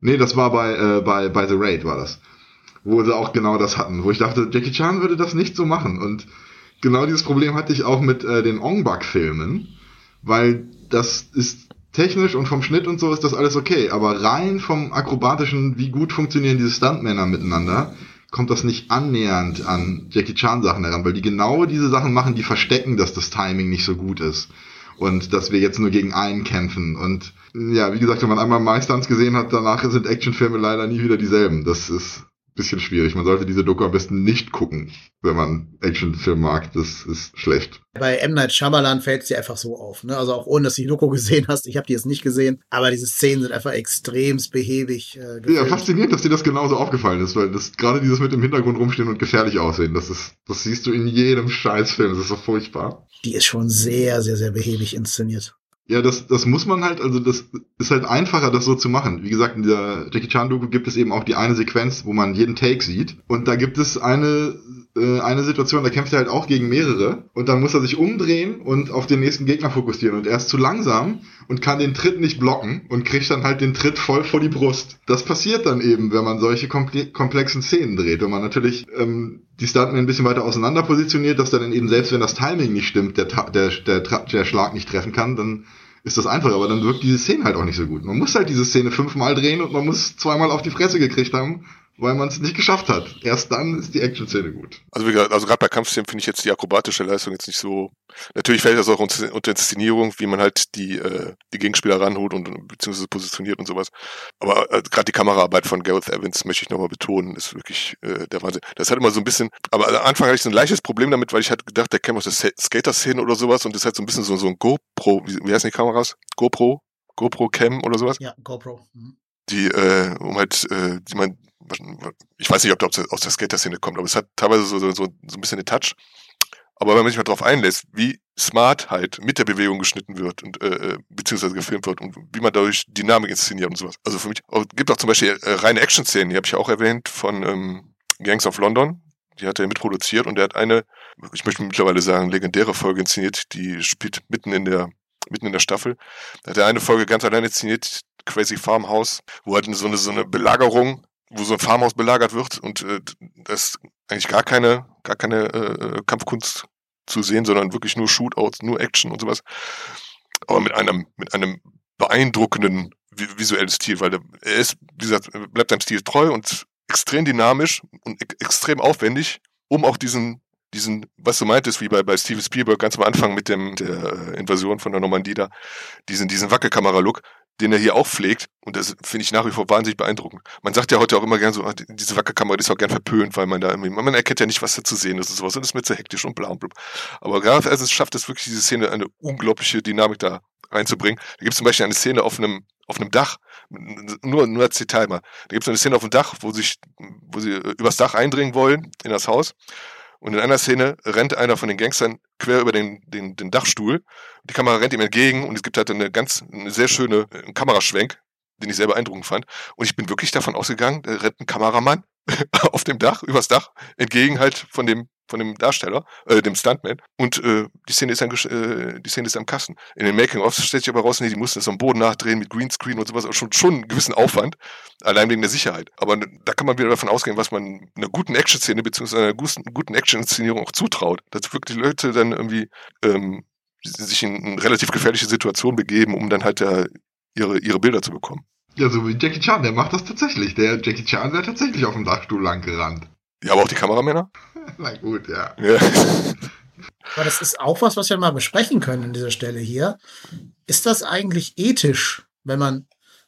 Nee, das war bei, äh, bei, bei The Raid war das. Wo sie auch genau das hatten. Wo ich dachte, Jackie Chan würde das nicht so machen. Und genau dieses Problem hatte ich auch mit äh, den Ong-Bak-Filmen. Weil das ist technisch und vom Schnitt und so ist das alles okay. Aber rein vom akrobatischen, wie gut funktionieren diese Stuntmänner miteinander, kommt das nicht annähernd an Jackie Chan Sachen heran, weil die genau diese Sachen machen, die verstecken, dass das Timing nicht so gut ist. Und dass wir jetzt nur gegen einen kämpfen. Und ja, wie gesagt, wenn man einmal My Stunts gesehen hat, danach sind Actionfilme leider nie wieder dieselben. Das ist bisschen schwierig. Man sollte diese Doku am besten nicht gucken, wenn man Actionfilm mag. Das ist schlecht. Bei M. Night Shyamalan fällt es dir einfach so auf. Ne? Also auch ohne, dass du die Doku gesehen hast. Ich habe die jetzt nicht gesehen. Aber diese Szenen sind einfach extremst behäbig. Äh, Ja, faszinierend, dass dir das genauso aufgefallen ist, weil das gerade dieses mit im Hintergrund rumstehen und gefährlich aussehen, das ist, das siehst du in jedem Scheißfilm, das ist so furchtbar. die ist schon sehr, sehr, sehr behäbig inszeniert. Ja, das, das muss man halt, also das ist halt einfacher, das so zu machen. Wie gesagt, in der Jackie Chan Doku gibt es eben auch die eine Sequenz, wo man jeden Take sieht. Und da gibt es eine, äh, eine Situation, da kämpft er halt auch gegen mehrere. Und dann muss er sich umdrehen und auf den nächsten Gegner fokussieren. Und er ist zu langsam und kann den Tritt nicht blocken und kriegt dann halt den Tritt voll vor die Brust. Das passiert dann eben, wenn man solche komple komplexen Szenen dreht. Wenn man natürlich ähm, die Stuntmen ein bisschen weiter auseinander positioniert, dass dann eben selbst wenn das Timing nicht stimmt, der, der, der, der Schlag nicht treffen kann, dann ist das einfach, aber dann wirkt diese Szene halt auch nicht so gut. Man muss halt diese Szene fünfmal drehen und man muss zweimal auf die Fresse gekriegt haben, weil man es nicht geschafft hat. Erst dann ist die Action-Szene gut. Also, wie gesagt, also gerade bei Kampfszenen finde ich jetzt die akrobatische Leistung jetzt nicht so. Natürlich fällt das auch unter, Inszenierung, wie man halt die, äh, die Gegenspieler ranholt und beziehungsweise positioniert und sowas. Aber äh, gerade die Kameraarbeit von Gareth Evans möchte ich nochmal betonen, ist wirklich äh, der Wahnsinn. Das hat immer so ein bisschen, aber am Anfang hatte ich so ein leichtes Problem damit, weil ich halt gedacht, der käme aus der Skater-Szene oder sowas und das hat so ein bisschen so, so ein GoPro, wie, wie heißen die Kameras? GoPro? GoPro Cam oder sowas? Ja, GoPro. Mhm. Die, äh, um halt, äh, die man ich weiß nicht, ob das aus der Skater-Szene kommt, aber es hat teilweise so, so, so ein bisschen den Touch. Aber wenn man sich mal drauf einlässt, wie smart halt mit der Bewegung geschnitten wird und äh, äh beziehungsweise gefilmt wird und wie man dadurch Dynamik inszeniert und sowas. Also für mich auch, gibt auch zum Beispiel äh, reine Action-Szenen, die habe ich ja auch erwähnt von ähm, Gangs of London. Die hat er mitproduziert und er hat eine, ich möchte mittlerweile sagen, legendäre Folge inszeniert, die spielt mitten in der mitten in der Staffel. Da hat er eine Folge ganz alleine inszeniert, Crazy Farmhouse, wo halt so eine, so eine Belagerung wo so ein Farmhaus belagert wird und äh, das eigentlich gar keine, gar keine äh, Kampfkunst zu sehen, sondern wirklich nur Shootouts, nur Action und sowas. Aber mit einem, mit einem beeindruckenden visuellen Stil, weil er ist, wie gesagt, bleibt seinem Stil treu und extrem dynamisch und extrem aufwendig, um auch diesen, diesen, was du meintest, wie bei, bei Steven Spielberg ganz am Anfang mit dem, der äh, Invasion von der Normandie da, diesen, diesen Wackelkamera-Look, den er hier auch pflegt. Und das finde ich nach wie vor wahnsinnig beeindruckend. Man sagt ja heute auch immer gern so, ah, diese Wackelkamera, die ist auch gern verpönt, weil man da irgendwie, man erkennt ja nicht, was da zu sehen ist und sowas. Und ist mir zu hektisch und bla und bla. Aber Gareth Evans schafft es wirklich, diese Szene eine unglaubliche Dynamik da reinzubringen. Da gibt es zum Beispiel eine Szene auf einem, auf einem Dach, nur, nur als Detail mal. Da gibt es eine Szene auf dem Dach, wo sich, wo sie äh, übers Dach eindringen wollen in das Haus. Und in einer Szene rennt einer von den Gangstern quer über den, den, den Dachstuhl. Die Kamera rennt ihm entgegen und es gibt halt eine ganz, eine sehr schöne äh, Kameraschwenk, den ich sehr beeindruckend fand. Und ich bin wirklich davon ausgegangen, da rennt ein Kameramann auf dem Dach, übers Dach, entgegen halt von dem von dem Darsteller, äh, dem Stuntman. Und äh, die Szene ist dann äh, die Szene ist am Kassen. In den Making-ofs stellt sich aber raus, nee, die mussten das am Boden nachdrehen mit Greenscreen und sowas, schon schon einen gewissen Aufwand, allein wegen der Sicherheit. Aber da kann man wieder davon ausgehen, was man einer guten Action-Szene beziehungsweise einer guten Action-Inszenierung auch zutraut. Dass wirklich die Leute dann irgendwie ähm, sich in eine relativ gefährliche Situation begeben, um dann halt äh, ihre, ihre Bilder zu bekommen. Ja, so wie Jackie Chan, der macht das tatsächlich. Der Jackie Chan wäre tatsächlich auf dem Dachstuhl lang gerannt. Ja, aber auch die Kameramänner? Na gut, ja. ja. Aber das ist auch was, was wir mal besprechen können an dieser Stelle hier. Ist das eigentlich ethisch, wenn man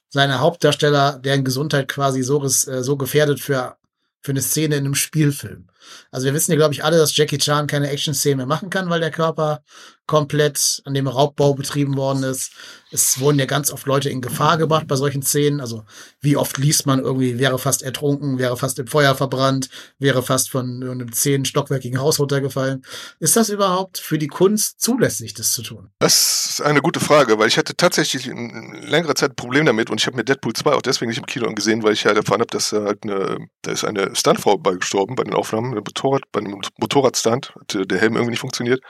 seine Hauptdarsteller, deren Gesundheit quasi so, äh, so gefährdet für, für eine Szene in einem Spielfilm? Also wir wissen ja, glaube ich, alle, dass Jackie Chan keine Action-Szene mehr machen kann, weil der Körper komplett an dem Raubbau betrieben worden ist. Es wurden ja ganz oft Leute in Gefahr gebracht bei solchen Szenen. Also wie oft liest man irgendwie, wäre fast ertrunken, wäre fast im Feuer verbrannt, wäre fast von einem zehn stockwerkigen Haus runtergefallen. Ist das überhaupt für die Kunst zulässig, das zu tun? Das ist eine gute Frage, weil ich hatte tatsächlich in längerer Zeit ein Problem damit und ich habe mir Deadpool 2 auch deswegen nicht im Kino gesehen, weil ich halt erfahren habe, dass halt eine, da ist eine Stuntfrau bei gestorben bei den Aufnahmen, eine Motorrad, bei einem Motorradstand, hat der Helm irgendwie nicht funktioniert.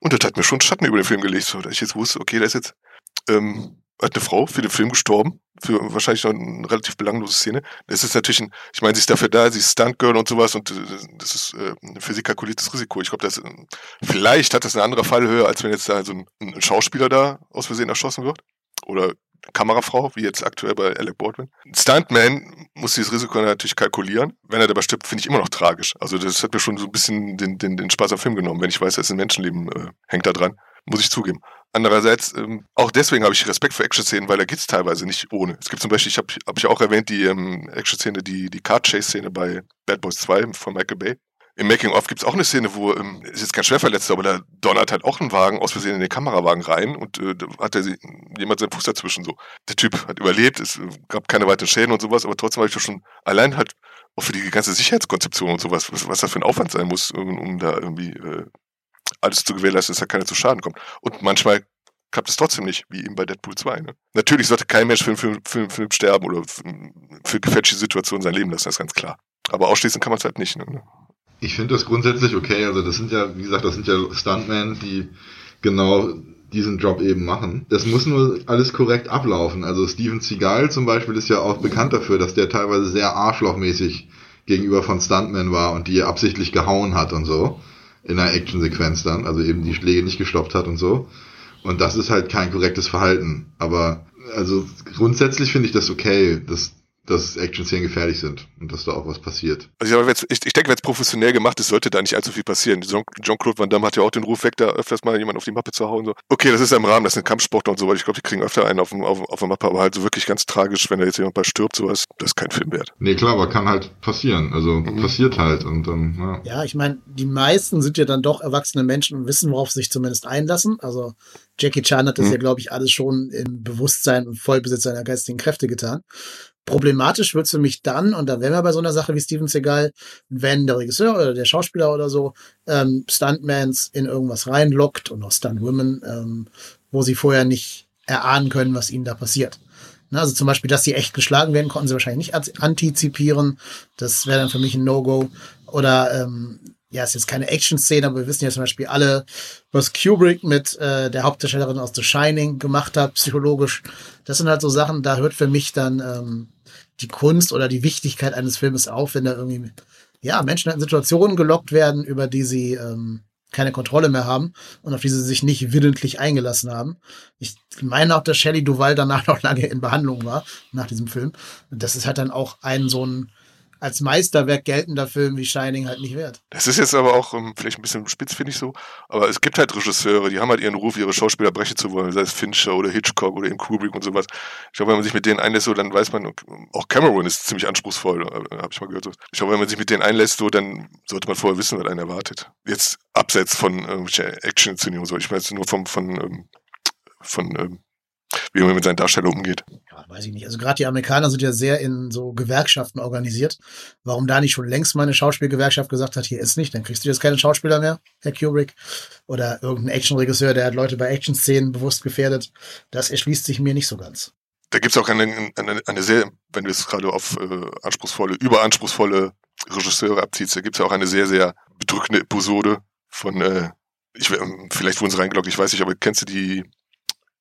Und das hat mir schon Schatten über den Film gelegt, so dass ich jetzt wusste, okay, da ist jetzt ähm, hat eine Frau für den Film gestorben, für wahrscheinlich noch eine relativ belanglose Szene. Das ist natürlich ein, ich meine, sie ist dafür da, sie ist Stuntgirl und sowas und äh, das ist äh, ein für sie kalkuliertes Risiko. Ich glaube, das vielleicht hat das eine andere Fallhöhe, als wenn jetzt da so ein, ein Schauspieler da aus Versehen erschossen wird. Oder Kamerafrau, wie jetzt aktuell bei Alec Baldwin. Stuntman muss dieses Risiko natürlich kalkulieren. Wenn er dabei stirbt, finde ich immer noch tragisch. Also das hat mir schon so ein bisschen den, den, den Spaß am Film genommen, wenn ich weiß, dass ein Menschenleben äh, hängt da dran. Muss ich zugeben. Andererseits, ähm, auch deswegen habe ich Respekt für Action-Szenen, weil da geht's teilweise nicht ohne. Es gibt zum Beispiel, ich habe hab ich auch erwähnt, die ähm, Action-Szene, die, die Card-Chase-Szene bei Bad Boys 2 von Michael Bay. Im Making-of gibt's auch eine Szene, wo, ähm, ist jetzt kein Schwerverletzter, aber da donnert halt auch ein Wagen aus Versehen in den Kamerawagen rein und äh, da hat er jemand seinen Fuß dazwischen so. Der Typ hat überlebt, es gab keine weiteren Schäden und sowas, aber trotzdem habe ich schon allein halt auch für die ganze Sicherheitskonzeption und sowas, was, was da für ein Aufwand sein muss, um, um da irgendwie äh, alles zu gewährleisten, dass da keiner zu Schaden kommt. Und manchmal klappt es trotzdem nicht, wie eben bei Deadpool 2. Ne? Natürlich sollte kein Mensch für einen Film, Film, Film sterben oder für, für gefälschte Situationen sein Leben lassen, das ist ganz klar. Aber ausschließen kann man es halt nicht. Ne? Ich finde das grundsätzlich okay. Also das sind ja, wie gesagt, das sind ja Stuntmen, die genau diesen Job eben machen. Das muss nur alles korrekt ablaufen. Also Steven Seagal zum Beispiel ist ja auch bekannt dafür, dass der teilweise sehr arschlochmäßig gegenüber von Stuntmen war und die absichtlich gehauen hat und so. In einer Actionsequenz dann. Also eben die Schläge nicht gestoppt hat und so. Und das ist halt kein korrektes Verhalten. Aber also grundsätzlich finde ich das okay. Das dass Action-Szenen gefährlich sind und dass da auch was passiert. Also ich, ich, ich denke, wenn es professionell gemacht ist, sollte da nicht allzu viel passieren. Jean-Claude Van Damme hat ja auch den Ruf weg, da öfters mal jemand auf die Mappe zu hauen. So. Okay, das ist ja im Rahmen, das sind Kampfsportler und so weiter. Ich glaube, die kriegen öfter einen auf, auf, auf der Mappe, aber halt so wirklich ganz tragisch, wenn da jetzt jemand mal stirbt, sowas, das ist kein Film wert. Nee, klar, aber kann halt passieren. Also mhm. passiert halt und dann, ja. Ja, ich meine, die meisten sind ja dann doch erwachsene Menschen und wissen, worauf sie sich zumindest einlassen. Also Jackie Chan hat das mhm. ja, glaube ich, alles schon im Bewusstsein und Vollbesitz seiner geistigen Kräfte getan. Problematisch wird es für mich dann, und da wären wir bei so einer Sache wie Steven Seagal, wenn der Regisseur oder der Schauspieler oder so ähm, Stuntmans in irgendwas reinlockt und auch Stuntwomen, ähm, wo sie vorher nicht erahnen können, was ihnen da passiert. Na, also zum Beispiel, dass sie echt geschlagen werden, konnten sie wahrscheinlich nicht antizipieren. Das wäre dann für mich ein No-Go. Oder ähm, ja, ist jetzt keine Action-Szene, aber wir wissen ja zum Beispiel alle, was Kubrick mit äh, der Hauptdarstellerin aus The Shining gemacht hat, psychologisch. Das sind halt so Sachen, da hört für mich dann ähm, die Kunst oder die Wichtigkeit eines Filmes auf, wenn da irgendwie ja, Menschen in Situationen gelockt werden, über die sie ähm, keine Kontrolle mehr haben und auf die sie sich nicht willentlich eingelassen haben. Ich meine auch, dass Shelley Duval danach noch lange in Behandlung war, nach diesem Film. Das ist halt dann auch ein so ein als Meisterwerk geltender Film wie Shining halt nicht wert. Das ist jetzt aber auch um, ähm, vielleicht ein bisschen spitz, finde ich so. Aber es gibt halt Regisseure, die haben halt ihren Ruf, ihre Schauspieler brechen zu wollen, sei es Fincher oder Hitchcock oder eben Kubrick und sowas. Ich glaube, wenn man sich mit denen einlässt, so, dann weiß man, auch Cameron ist ziemlich anspruchsvoll, äh, habe ich mal gehört. So. Ich glaube, wenn man sich mit denen einlässt, so, dann sollte man vorher wissen, was einen erwartet. Jetzt abseits von irgendwelcher Action-Inszenierung, so. Ich meine jetzt nur vom, von, ähm, von ähm, wie man mit seinen Darstellungen umgeht. Ja, weiß ich nicht. Also gerade die Amerikaner sind ja sehr in so Gewerkschaften organisiert. Warum da nicht schon längst mal eine Schauspielgewerkschaft gesagt hat, hier ist nicht, dann kriegst du jetzt keine Schauspieler mehr, Herr Kubrick. Oder irgendein Actionregisseur, der hat Leute bei Action-Szenen bewusst gefährdet. Das erschließt sich mir nicht so ganz. Da gibt es auch eine, eine, eine sehr, wenn du es gerade auf äh, anspruchsvolle, überanspruchsvolle Regisseure abziehst, da gibt es ja auch eine sehr, sehr bedrückende Episode von, äh, ich, vielleicht wurden sie reingeloggt, ich weiß nicht, aber kennst du die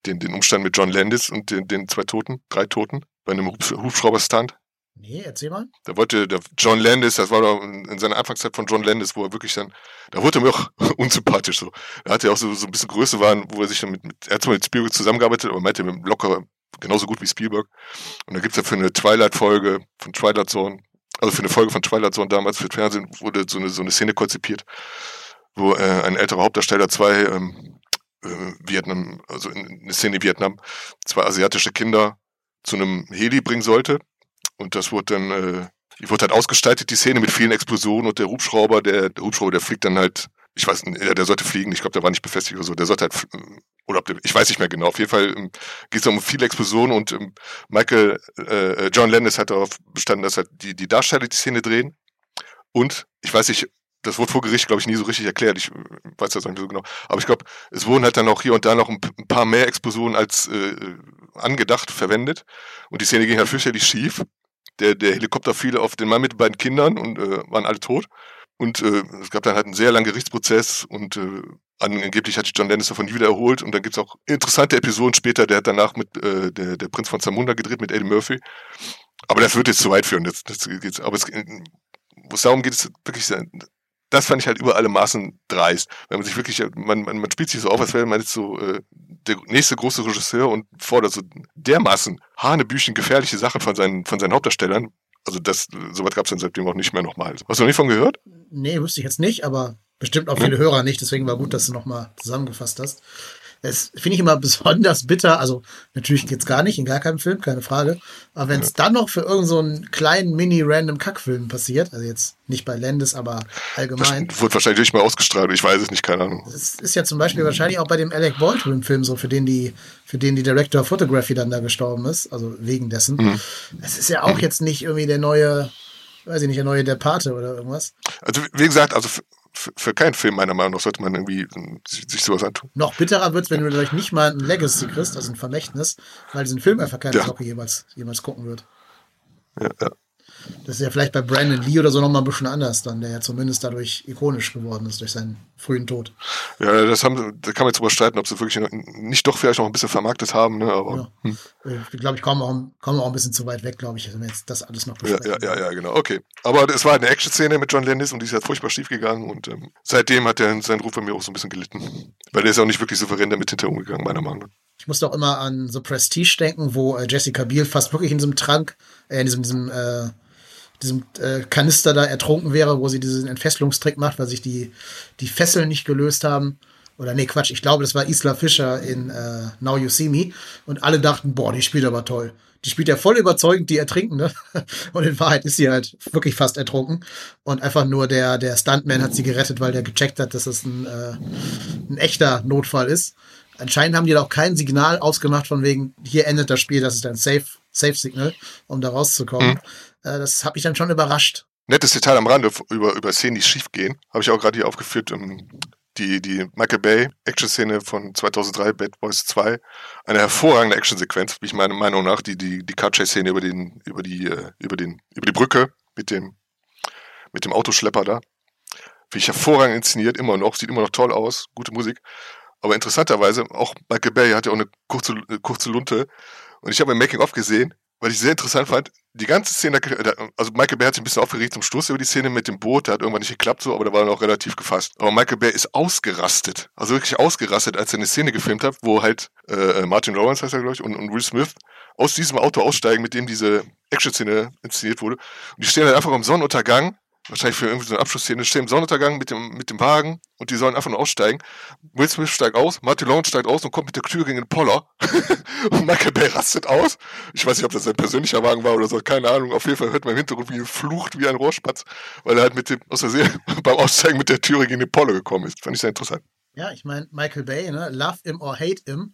den, den Umstand mit John Landis und den, den zwei Toten, drei Toten, bei einem Hubschrauber-Stunt. Nee, erzähl mal. Da wollte der John Landis, das war doch in seiner Anfangszeit von John Landis, wo er wirklich dann, da wurde er mir auch unsympathisch so. Da hatte er auch so, so ein bisschen Größe waren, wo er sich dann mit, mit er hat zwar mit Spielberg zusammengearbeitet, aber meinte mit locker genauso gut wie Spielberg. Und da gibt's ja für eine Twilight-Folge von Twilight Zone, also für eine Folge von Twilight Zone damals für Fernsehen wurde so eine, so eine Szene konzipiert, wo äh, ein älterer Hauptdarsteller zwei ähm, äh, Vietnam, also in eine Szene Vietnam, zwei asiatische Kinder zu einem Heli bringen sollte. Und das wurde dann, äh, die wurde halt ausgestaltet, die Szene mit vielen Explosionen und der Hubschrauber, der, der Hubschrauber, der fliegt dann halt, ich weiß nicht, der sollte fliegen, ich glaube, der war nicht befestigt oder so, der sollte halt, oder der, ich weiß nicht mehr genau, auf jeden Fall ähm, geht es um viele Explosionen und ähm, Michael, äh, John Landis hat darauf bestanden, dass halt die, die Darsteller die Szene drehen. Und ich weiß nicht, das wurde vor Gericht, glaube ich, nie so richtig erklärt. Ich weiß das nicht so genau. Aber ich glaube, es wurden halt dann auch hier und da noch ein, paar mehr Explosionen als äh, angedacht verwendet. Und die Szene ging halt fürchterlich schief. Der, der Helikopter fiel auf den Mann mit beiden Kindern und äh, waren alle tot. Und äh, es gab dann halt einen sehr langen Gerichtsprozess und äh, angeblich hat sich John Dennis davon nie wieder erholt. Und dann gibt's auch interessante Episoden später. Der hat danach mit äh, der, der Prinz von Zamunda gedreht mit Eddie Murphy. Aber das wird jetzt zu weit führen. Das, das geht's, aber es, wo es darum geht, ist wirklich das fand ich halt über alle Maßen dreist. Wenn man sich wirklich, man, man, man spielt sich so auf, als wäre man jetzt so äh, der nächste große Regisseur und fordert so dermaßen hanebüchen gefährliche Sachen von seinen, von seinen Hauptdarstellern. Also das, sowas gab es dann seitdem auch nicht mehr nochmal. Hast du noch nicht von gehört? Nee, wüsste ich jetzt nicht, aber bestimmt auch viele ja. Hörer nicht, deswegen war gut, dass du nochmal zusammengefasst hast. Das finde ich immer besonders bitter. Also natürlich geht's gar nicht, in gar keinem Film, keine Frage. Aber wenn es ja. dann noch für irgendeinen so kleinen Mini-Random Kackfilm passiert, also jetzt nicht bei Landis, aber allgemein. Das wird wahrscheinlich nicht mal ausgestrahlt, ich weiß es nicht, keine Ahnung. Das ist ja zum Beispiel mhm. wahrscheinlich auch bei dem Alec Baldwin-Film so, für den die, für den die Director of Photography dann da gestorben ist, also wegen dessen. Mhm. Es ist ja auch mhm. jetzt nicht irgendwie der neue, weiß ich nicht, der neue Der Pate oder irgendwas. Also wie gesagt, also für keinen Film meiner Meinung nach sollte man irgendwie sich sowas antun. Noch bitterer wird's, wenn du dadurch nicht mal ein Legacy kriegst, also ein Vermächtnis, weil diesen Film einfach keine ja. Socke jemals, jemals gucken wird. Ja, ja. Das ist ja vielleicht bei Brandon Lee oder so nochmal ein bisschen anders dann, der ja zumindest dadurch ikonisch geworden ist durch seinen frühen Tod. Ja, das haben, da kann man jetzt drüber streiten, ob sie wirklich nicht doch vielleicht noch ein bisschen vermarktet haben, ne, aber. Ja. Hm. Ich glaube, ich komme auch, komme auch ein bisschen zu weit weg, glaube ich, wenn wir jetzt das alles noch besprechen. Ja, ja, ja, genau, okay. Aber es war eine Action-Szene mit John Landis und die ist halt furchtbar schief gegangen und ähm, seitdem hat er seinen Ruf bei mir auch so ein bisschen gelitten. Weil der ist auch nicht wirklich souverän damit hinterher umgegangen, meiner Meinung nach. Ich musste auch immer an The Prestige denken, wo äh, Jessica Biel fast wirklich in diesem Trank, äh, in diesem, diesem, äh, diesem äh, Kanister da ertrunken wäre, wo sie diesen Entfesselungstrick macht, weil sich die, die Fesseln nicht gelöst haben. Oder nee, Quatsch, ich glaube, das war Isla Fischer in äh, Now You See Me. Und alle dachten, boah, die spielt aber toll. Die spielt ja voll überzeugend, die Ertrinkende. Und in Wahrheit ist sie halt wirklich fast ertrunken. Und einfach nur der, der Stuntman hat sie gerettet, weil der gecheckt hat, dass es ein, äh, ein echter Notfall ist. Anscheinend haben die da auch kein Signal ausgemacht von wegen, hier endet das Spiel, das ist ein Safe, Safe Signal, um da rauszukommen. Mhm. Äh, das hat mich dann schon überrascht. Nettes Detail am Rande über, über Szenen, die schief gehen, habe ich auch gerade hier aufgeführt. Um, die, die Michael Bay Action-Szene von 2003, Bad Boys 2, eine hervorragende Action-Sequenz, wie ich meine Meinung nach, die, die, die Car-Chase-Szene über den, über die, äh, über den, über die Brücke mit dem, mit dem Autoschlepper da. Wie ich hervorragend inszeniert, immer noch, sieht immer noch toll aus, gute Musik. Aber interessanterweise, auch Michael Bay hat ja auch eine kurze, äh, kurze Lunte. Und ich habe ein Making-of gesehen, weil ich sehr interessant fand, die ganze Szene, also Michael Bay hat sich ein bisschen aufgeregt zum Schluss über die Szene mit dem Boot, der hat irgendwann nicht geklappt so, aber da war er noch relativ gefasst. Aber Michael Bay ist ausgerastet, also wirklich ausgerastet, als er eine Szene gefilmt hat, wo halt äh, Martin Lawrence heißt er, glaube ich, und, und Will Smith aus diesem Auto aussteigen, mit dem diese Action-Szene inszeniert wurde. Und die stehen halt einfach am Sonnenuntergang wahrscheinlich für irgendwie so eine Abschlussszene, stehen im Sonnenuntergang mit dem, mit dem Wagen und die sollen einfach nur aussteigen. Will Smith steigt aus, Martin Lawrence steigt aus und kommt mit der Tür gegen den Poller. und Michael Bay rastet aus. Ich weiß nicht, ob das sein persönlicher Wagen war oder so, keine Ahnung. Auf jeden Fall hört man im Hintergrund, wie flucht wie ein Rohrspatz, weil er halt mit dem, aus der Serie beim Aussteigen mit der Tür gegen den Poller gekommen ist. Fand ich sehr interessant. Ja, ich meine, Michael Bay, ne, love him or hate him,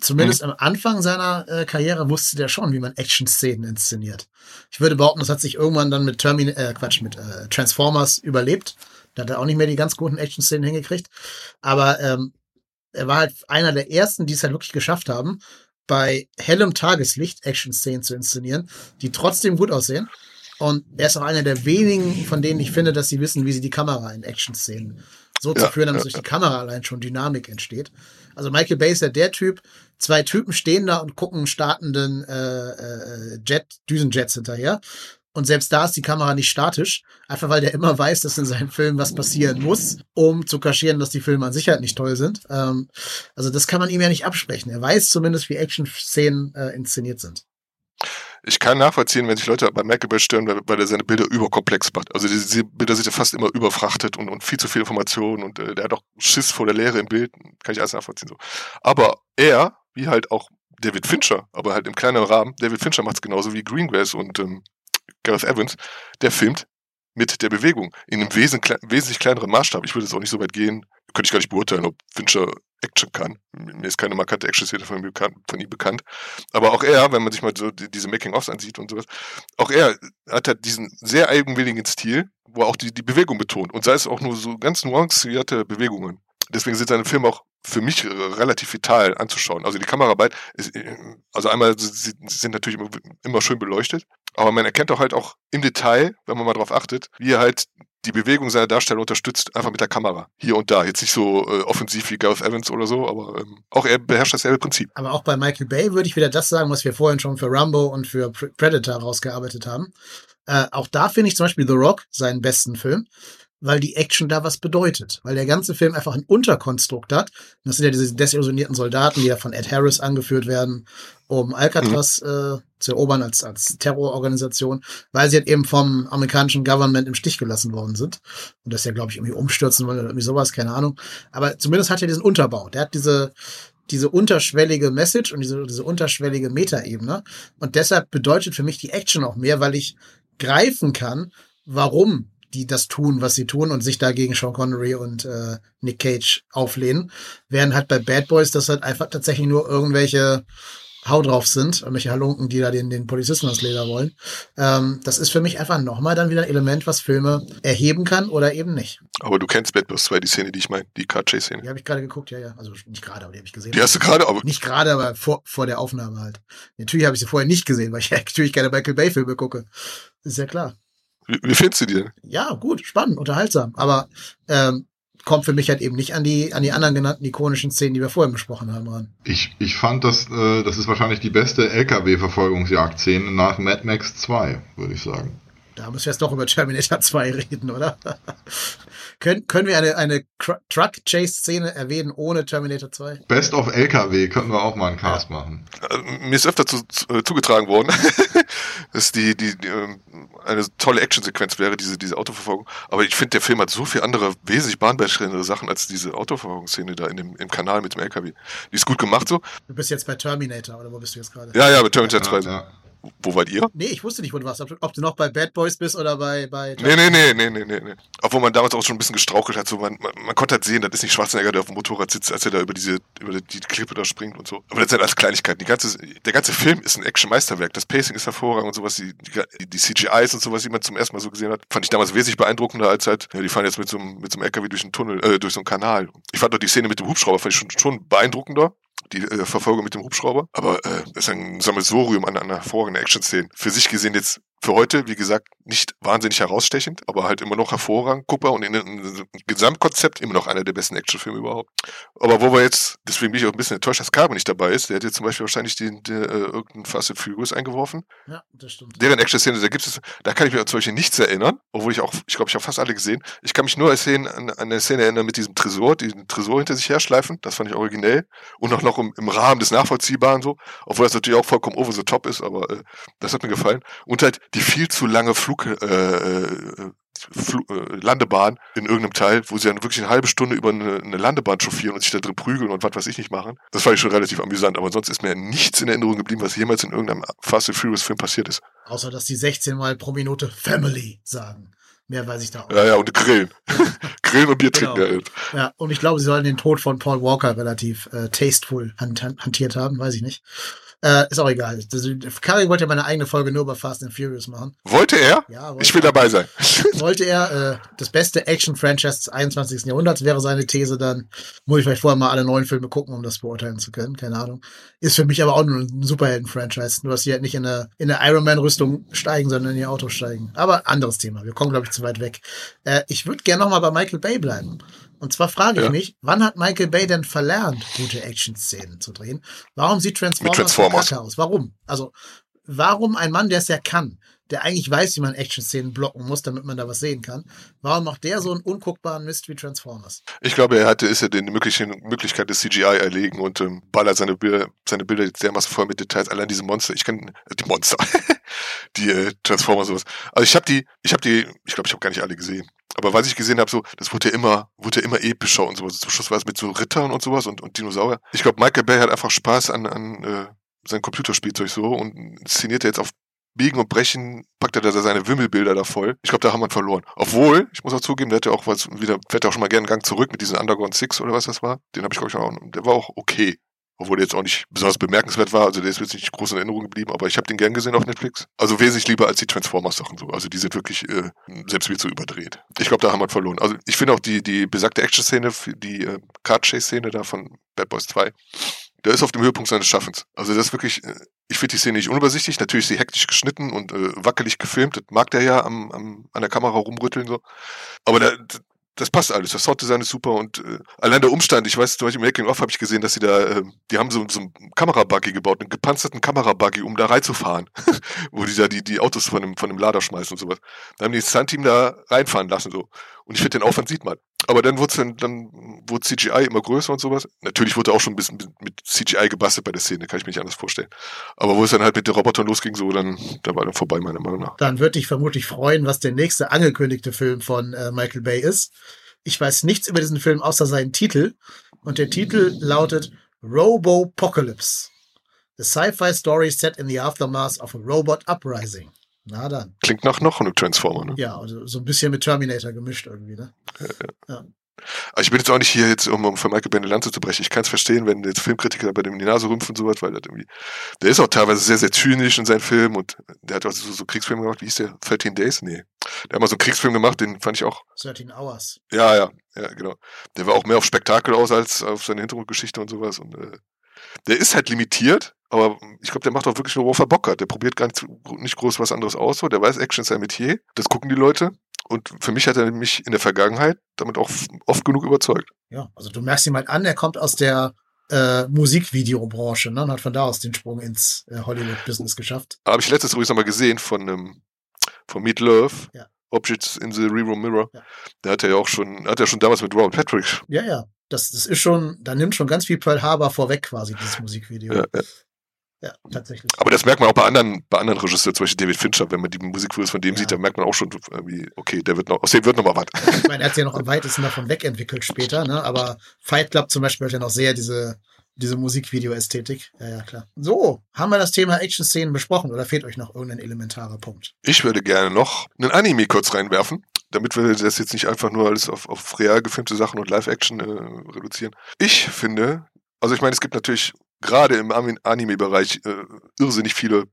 Zumindest mhm. am Anfang seiner äh, Karriere wusste der schon, wie man Action-Szenen inszeniert. Ich würde behaupten, das hat sich irgendwann dann mit Termin äh, Quatsch, mit äh, Transformers überlebt. Da hat er auch nicht mehr die ganz guten Action-Szenen hingekriegt. Aber ähm, er war halt einer der ersten, die es halt wirklich geschafft haben, bei hellem Tageslicht Action-Szenen zu inszenieren, die trotzdem gut aussehen. Und er ist auch einer der wenigen, von denen ich finde, dass sie wissen, wie sie die Kamera in Action-Szenen so ja, zu führen, dass ja, durch die Kamera allein schon Dynamik entsteht. Also Michael Bay ist ja der Typ, zwei Typen stehen da und gucken startenden äh, äh, Jet, Düsenjets hinterher. Und selbst da ist die Kamera nicht statisch, einfach weil der immer weiß, dass in seinen Filmen was passieren muss, um zu kaschieren, dass die Filme an sich halt nicht toll sind. Ähm, also das kann man ihm ja nicht absprechen. Er weiß zumindest, wie Action-Szenen äh, inszeniert sind ich kann nachvollziehen, wenn sich Leute bei Mac stören, weil, weil er seine Bilder überkomplex macht. Also diese Bilder sind ja fast immer überfrachtet und, und viel zu viel Information und äh, der hat auch Schiss vor der Leere im Bild. Kann ich alles nachvollziehen so. Aber er, wie halt auch David Fincher, aber halt im kleineren Rahmen, David Fincher macht es genauso wie Greengrass und ähm, Gareth Evans, der filmt mit der Bewegung in einem wesen, wesentlich kleineren Maßstab. Ich würde jetzt auch nicht so weit gehen, könnte ich gar nicht beurteilen, ob Fincher Action kann. Mir ist keine markante Action-Szene von, ihm bekannt, von ihm bekannt. Aber auch er, wenn man sich mal so die, diese Making-ofs ansieht und sowas, auch er hat halt diesen sehr eigenwilligen Stil, wo er auch die, die Bewegung betont. Und sei es auch nur so ganz nuancierte Bewegungen. Deswegen sind seine Filme auch für mich relativ vital anzuschauen. Also die Kameraarbeit ist, also einmal sie sind natürlich immer, immer schön beleuchtet, aber man erkennt auch halt auch im Detail, wenn man mal drauf achtet, wie er halt die Bewegung seiner Darsteller unterstützt, einfach mit der Kamera. Hier und da. Jetzt nicht so äh, offensiv wie Gareth Evans oder so, aber ähm, auch er beherrscht dasselbe Prinzip. Aber auch bei Michael Bay würde ich wieder das sagen, was wir vorhin schon für Rambo und für Predator rausgearbeitet haben. Äh, auch da finde ich zum Beispiel The Rock seinen besten Film weil die Action da was bedeutet. Weil der ganze Film einfach ein Unterkonstrukt hat. Das sind ja diese desillusionierten Soldaten, die ja von Ed Harris angeführt werden, um Alcatraz mhm. äh, zu erobern als, als Terrororganisation, weil sie halt eben vom amerikanischen Government im Stich gelassen worden sind. Und das ja, glaube ich, irgendwie umstürzen wollen oder irgendwie sowas, keine Ahnung. Aber zumindest hat er diesen Unterbau. Der hat diese, diese unterschwellige Message und diese, diese unterschwellige Metaebene. Und deshalb bedeutet für mich die Action auch mehr, weil ich greifen kann, warum die das tun, was sie tun und sich dagegen Sean Connery und äh, Nick Cage auflehnen. Während halt bei Bad Boys das halt einfach tatsächlich nur irgendwelche Hau drauf sind, irgendwelche Halunken, die da den, den Polizisten aus Leder wollen. Ähm, das ist für mich einfach nochmal dann wieder ein Element, was Filme erheben kann oder eben nicht. Aber du kennst Bad Boys 2, die Szene, die ich meine, die Car Chase Szene. Die habe ich gerade geguckt, ja, ja. Also nicht gerade, aber die habe ich gesehen. Die hast du gerade, aber. Nicht gerade, aber vor, vor der Aufnahme halt. Natürlich habe ich sie vorher nicht gesehen, weil ich natürlich keine Michael Bay Filme gucke. ist ja klar. Wie, wie findest du die denn? Ja, gut, spannend, unterhaltsam. Aber ähm, kommt für mich halt eben nicht an die, an die anderen genannten ikonischen Szenen, die wir vorhin besprochen haben, ran. Ich, ich fand, dass, äh, das ist wahrscheinlich die beste LKW-Verfolgungsjagd-Szene nach Mad Max 2, würde ich sagen. Da müssen wir jetzt doch über Terminator 2 reden, oder? Können, können wir eine, eine Truck-Chase-Szene erwähnen ohne Terminator 2? Best of LKW könnten wir auch mal einen Cast machen. Äh, mir ist öfter zu, zu, äh, zugetragen worden, dass die, die, die ähm, eine tolle Actionsequenz wäre, diese, diese Autoverfolgung. Aber ich finde, der Film hat so viel andere, wesentlich bahnbrechendere Sachen als diese Autoverfolgungsszene da in dem, im Kanal mit dem LKW. Die ist gut gemacht so. Du bist jetzt bei Terminator, oder wo bist du jetzt gerade? Ja, ja, mit Terminator 2. Ja, ja. Wo wart ihr? Nee, ich wusste nicht, wo du warst. Ob, du- noch bei Bad Boys bist oder bei. bei Nee, nee, nee, nee, nee, nee, nee. Obwohl man damals auch schon ein bisschen gestrauchelt hat. So man, man, man konnte halt sehen, das ist nicht Schwarzenegger, der auf dem Motorrad sitzt, als er da über diese, über die Klippe da springt und so. Aber das sind alles Kleinigkeiten. Die ganze, der ganze Film ist ein Action-Meisterwerk. Das Pacing ist hervorragend und sowas. Die, die, die CGIs und sowas, die man zum ersten Mal so gesehen hat, fand ich damals wesentlich beeindruckender als halt, ja, die fahren jetzt mit so einem, mit so einem LKW durch einen Tunnel, äh, durch so einen Kanal. Ich fand doch die Szene mit dem Hubschrauber, fand ich schon, schon beeindruckender. Die äh, Verfolgung mit dem Hubschrauber. Aber äh, das ist ein Sammelsurium an, an hervorragenden Action-Szenen. Für sich gesehen jetzt für heute, wie gesagt, nicht wahnsinnig herausstechend, aber halt immer noch hervorragend guckbar und in einem Gesamtkonzept immer noch einer der besten Actionfilme überhaupt. Aber wo wir jetzt, deswegen bin ich auch ein bisschen enttäuscht, dass Carbo nicht dabei ist. Der hat jetzt zum Beispiel wahrscheinlich den, der, äh, irgendeinen Fast and Furious eingeworfen. Ja, das stimmt. Deren Action-Szene, da gibt es, da kann ich mich an solche nichts erinnern, obwohl ich auch, ich glaube, ich habe fast alle gesehen. Ich kann mich nur an, an eine Szene erinnern mit diesem Tresor, diesen Tresor hinter sich herschleifen. Das fand ich originell. Und auch noch im, im Rahmen des Nachvollziehbaren so. Obwohl das natürlich auch vollkommen over the top ist, aber äh, das hat mir gefallen. Und halt die viel zu lange Flug, äh, äh, Flu äh, Landebahn in irgendeinem Teil, wo sie dann wirklich eine halbe Stunde über eine, eine Landebahn chauffieren und sich da drin prügeln und was weiß ich nicht machen. Das fand ich schon relativ amüsant, aber sonst ist mir nichts in Erinnerung geblieben, was jemals in irgendeinem Fast and Furious Film passiert ist. Außer, dass die 16 Mal pro Minute Family sagen. Mehr weiß ich da auch. Ja, ja, und grillen. grillen und Bier Genau. trinken. Ja. Ja, und ich glaube, sie sollen den Tod von Paul Walker relativ äh, tasteful hantiert haben, weiß ich nicht. Äh, ist auch egal. Karin wollte ja meine eigene Folge nur über Fast and Furious machen. Wollte er? Ja, wollte Ich will dabei sein. wollte er. Äh, das beste Action-Franchise des 21. Jahrhunderts wäre seine These dann. Muss ich vielleicht vorher mal alle neuen Filme gucken, um das beurteilen zu können. Keine Ahnung. Ist für mich aber auch nur ein Superhelden-Franchise. Nur, dass sie halt nicht in eine, in eine Iron Man-Rüstung steigen, sondern in ihr Auto steigen. Aber anderes Thema. Wir kommen, glaube ich, zu weit weg. Äh, ich würde gerne nochmal bei Michael Bay bleiben. Und zwar frage ich Ja. mich, wann hat Michael Bay denn verlernt, gute Action-Szenen zu drehen? Warum sieht Transformers, so Transformers. aus? Warum? Also, warum ein Mann, der es ja kann, der eigentlich weiß, wie man Action-Szenen blocken muss, damit man da was sehen kann, warum macht der so einen unguckbaren Mist wie Transformers? Ich glaube, er hatte, ist den möglichen Möglichkeit des CGI erlegen und ähm, ballert seine Bilder, seine Bilder dermaßen voll mit Details. Allein diese Monster, ich kann äh, die Monster, die äh, Transformers sowas. Also ich habe die, ich habe die, ich glaube, ich habe gar nicht alle gesehen. Aber was ich gesehen habe, so, das wurde ja immer, wurde ja immer epischer und sowas. Zum Schluss war es mit so Rittern und sowas und, und Dinosaurier. Ich glaube, Michael Bay hat einfach Spaß an, an äh, sein Computerspielzeug so und inszeniert er jetzt auf Biegen und Brechen, packt er da seine Wimmelbilder da voll. Ich glaube, da haben wir verloren. Obwohl, ich muss auch zugeben, der ja auch was wieder, fährt auch schon mal gerne einen Gang zurück mit diesem Underground Six oder was das war. Den habe ich, glaube ich, auch, der war auch okay. Obwohl der jetzt auch nicht besonders bemerkenswert war, also der ist jetzt nicht groß in Erinnerung geblieben, aber ich habe den gern gesehen auf Netflix. Also wesentlich lieber als die Transformers-Sachen so. Also die sind wirklich äh, selbst wieder zu überdreht. Ich glaube, da haben wir verloren. Also ich finde auch die, die besagte Action-Szene, die äh, Card-Chase-Szene da von Bad Boys 2, der ist auf dem Höhepunkt seines Schaffens. Also das ist wirklich, äh, ich finde die Szene nicht unübersichtlich. Natürlich ist sie hektisch geschnitten und äh, wackelig gefilmt. Das mag der ja am, am, an der Kamera rumrütteln so. Aber da, das passt alles. Das Sounddesign ist super und äh, allein der Umstand, ich weiß, zum Beispiel im Making of habe ich gesehen, dass sie da, äh, die haben so, so einen Kamerabuggy gebaut, einen gepanzerten Kamerabuggy, um da reinzufahren, wo die da die, die Autos von dem, von dem Lader schmeißen und sowas. Da haben die das Stunt-Team da reinfahren lassen so. Und ich finde, den Aufwand sieht man. Aber dann wurde dann, wurde CGI immer größer und sowas. Natürlich wurde auch schon ein bisschen mit, CGI gebastelt bei der Szene, kann ich mir nicht anders vorstellen. Aber wo es dann halt mit den Robotern losging, so, dann, da war dann vorbei, meiner Meinung nach. Dann würde ich vermutlich freuen, was der nächste angekündigte Film von äh, Michael Bay ist. Ich weiß nichts über diesen Film außer seinen Titel. Und der Titel lautet Robopocalypse. A sci-fi story set in the aftermath of a robot uprising. Na dann. Klingt nach noch einem Transformer, ne? Ja, also so ein bisschen mit Terminator gemischt irgendwie, ne? Also ich bin jetzt auch nicht hier jetzt, um, um für Michael Bay eine Lanze zu brechen. Ich kann es verstehen, wenn jetzt Filmkritiker bei dem in die Nase rümpfen und sowas, weil das irgendwie, der ist auch teilweise sehr, sehr zynisch in seinen Filmen und der hat auch so, so Kriegsfilme gemacht, wie hieß der? 13 Days? Nee. Der hat mal so einen Kriegsfilm gemacht, den fand ich auch, 13 Hours. ja, ja, ja, genau. Der war auch mehr auf Spektakel aus als auf seine Hintergrundgeschichte und sowas und äh, der ist halt limitiert, aber ich glaube, der macht auch wirklich nur, worauf er Bock hat. Der probiert gar nicht, nicht groß was anderes aus, so. Der weiß, Action ist sein Metier. Das gucken die Leute. Und für mich hat er mich in der Vergangenheit damit auch oft genug überzeugt. Ja, also du merkst ihn mal an, er kommt aus der äh, Musikvideobranche ne, und hat von da aus den Sprung ins äh, Hollywood-Business geschafft. Habe ich letztes übrigens nochmal gesehen von, ähm, von Meat Love. Ja. Objects in the Rear Mirror. Ja. Da hat er ja auch schon, hat er schon damals mit Robert Patrick. Ja, ja. Das, das ist schon, da nimmt schon ganz viel Pearl Harbor vorweg quasi, dieses Musikvideo. Ja, ja. Ja, tatsächlich. Aber das merkt man auch bei anderen, bei anderen Regisseuren, zum Beispiel David Fincher, wenn man die Musikvideos von dem Ja. sieht, dann merkt man auch schon irgendwie, okay, der wird noch, aus dem wird noch mal was. Ich meine, er hat sich ja noch am weitesten davon wegentwickelt später, ne? Aber Fight Club zum Beispiel hat ja noch sehr diese, diese Musikvideo-Ästhetik. Ja, ja, klar. So, haben wir das Thema Action-Szenen besprochen oder fehlt euch noch irgendein elementarer Punkt? Ich würde gerne noch einen Anime kurz reinwerfen, damit wir das jetzt nicht einfach nur alles auf, auf real gefilmte Sachen und Live-Action äh, reduzieren. Ich finde, also ich meine, es gibt natürlich gerade im Anime-Bereich äh, irrsinnig viele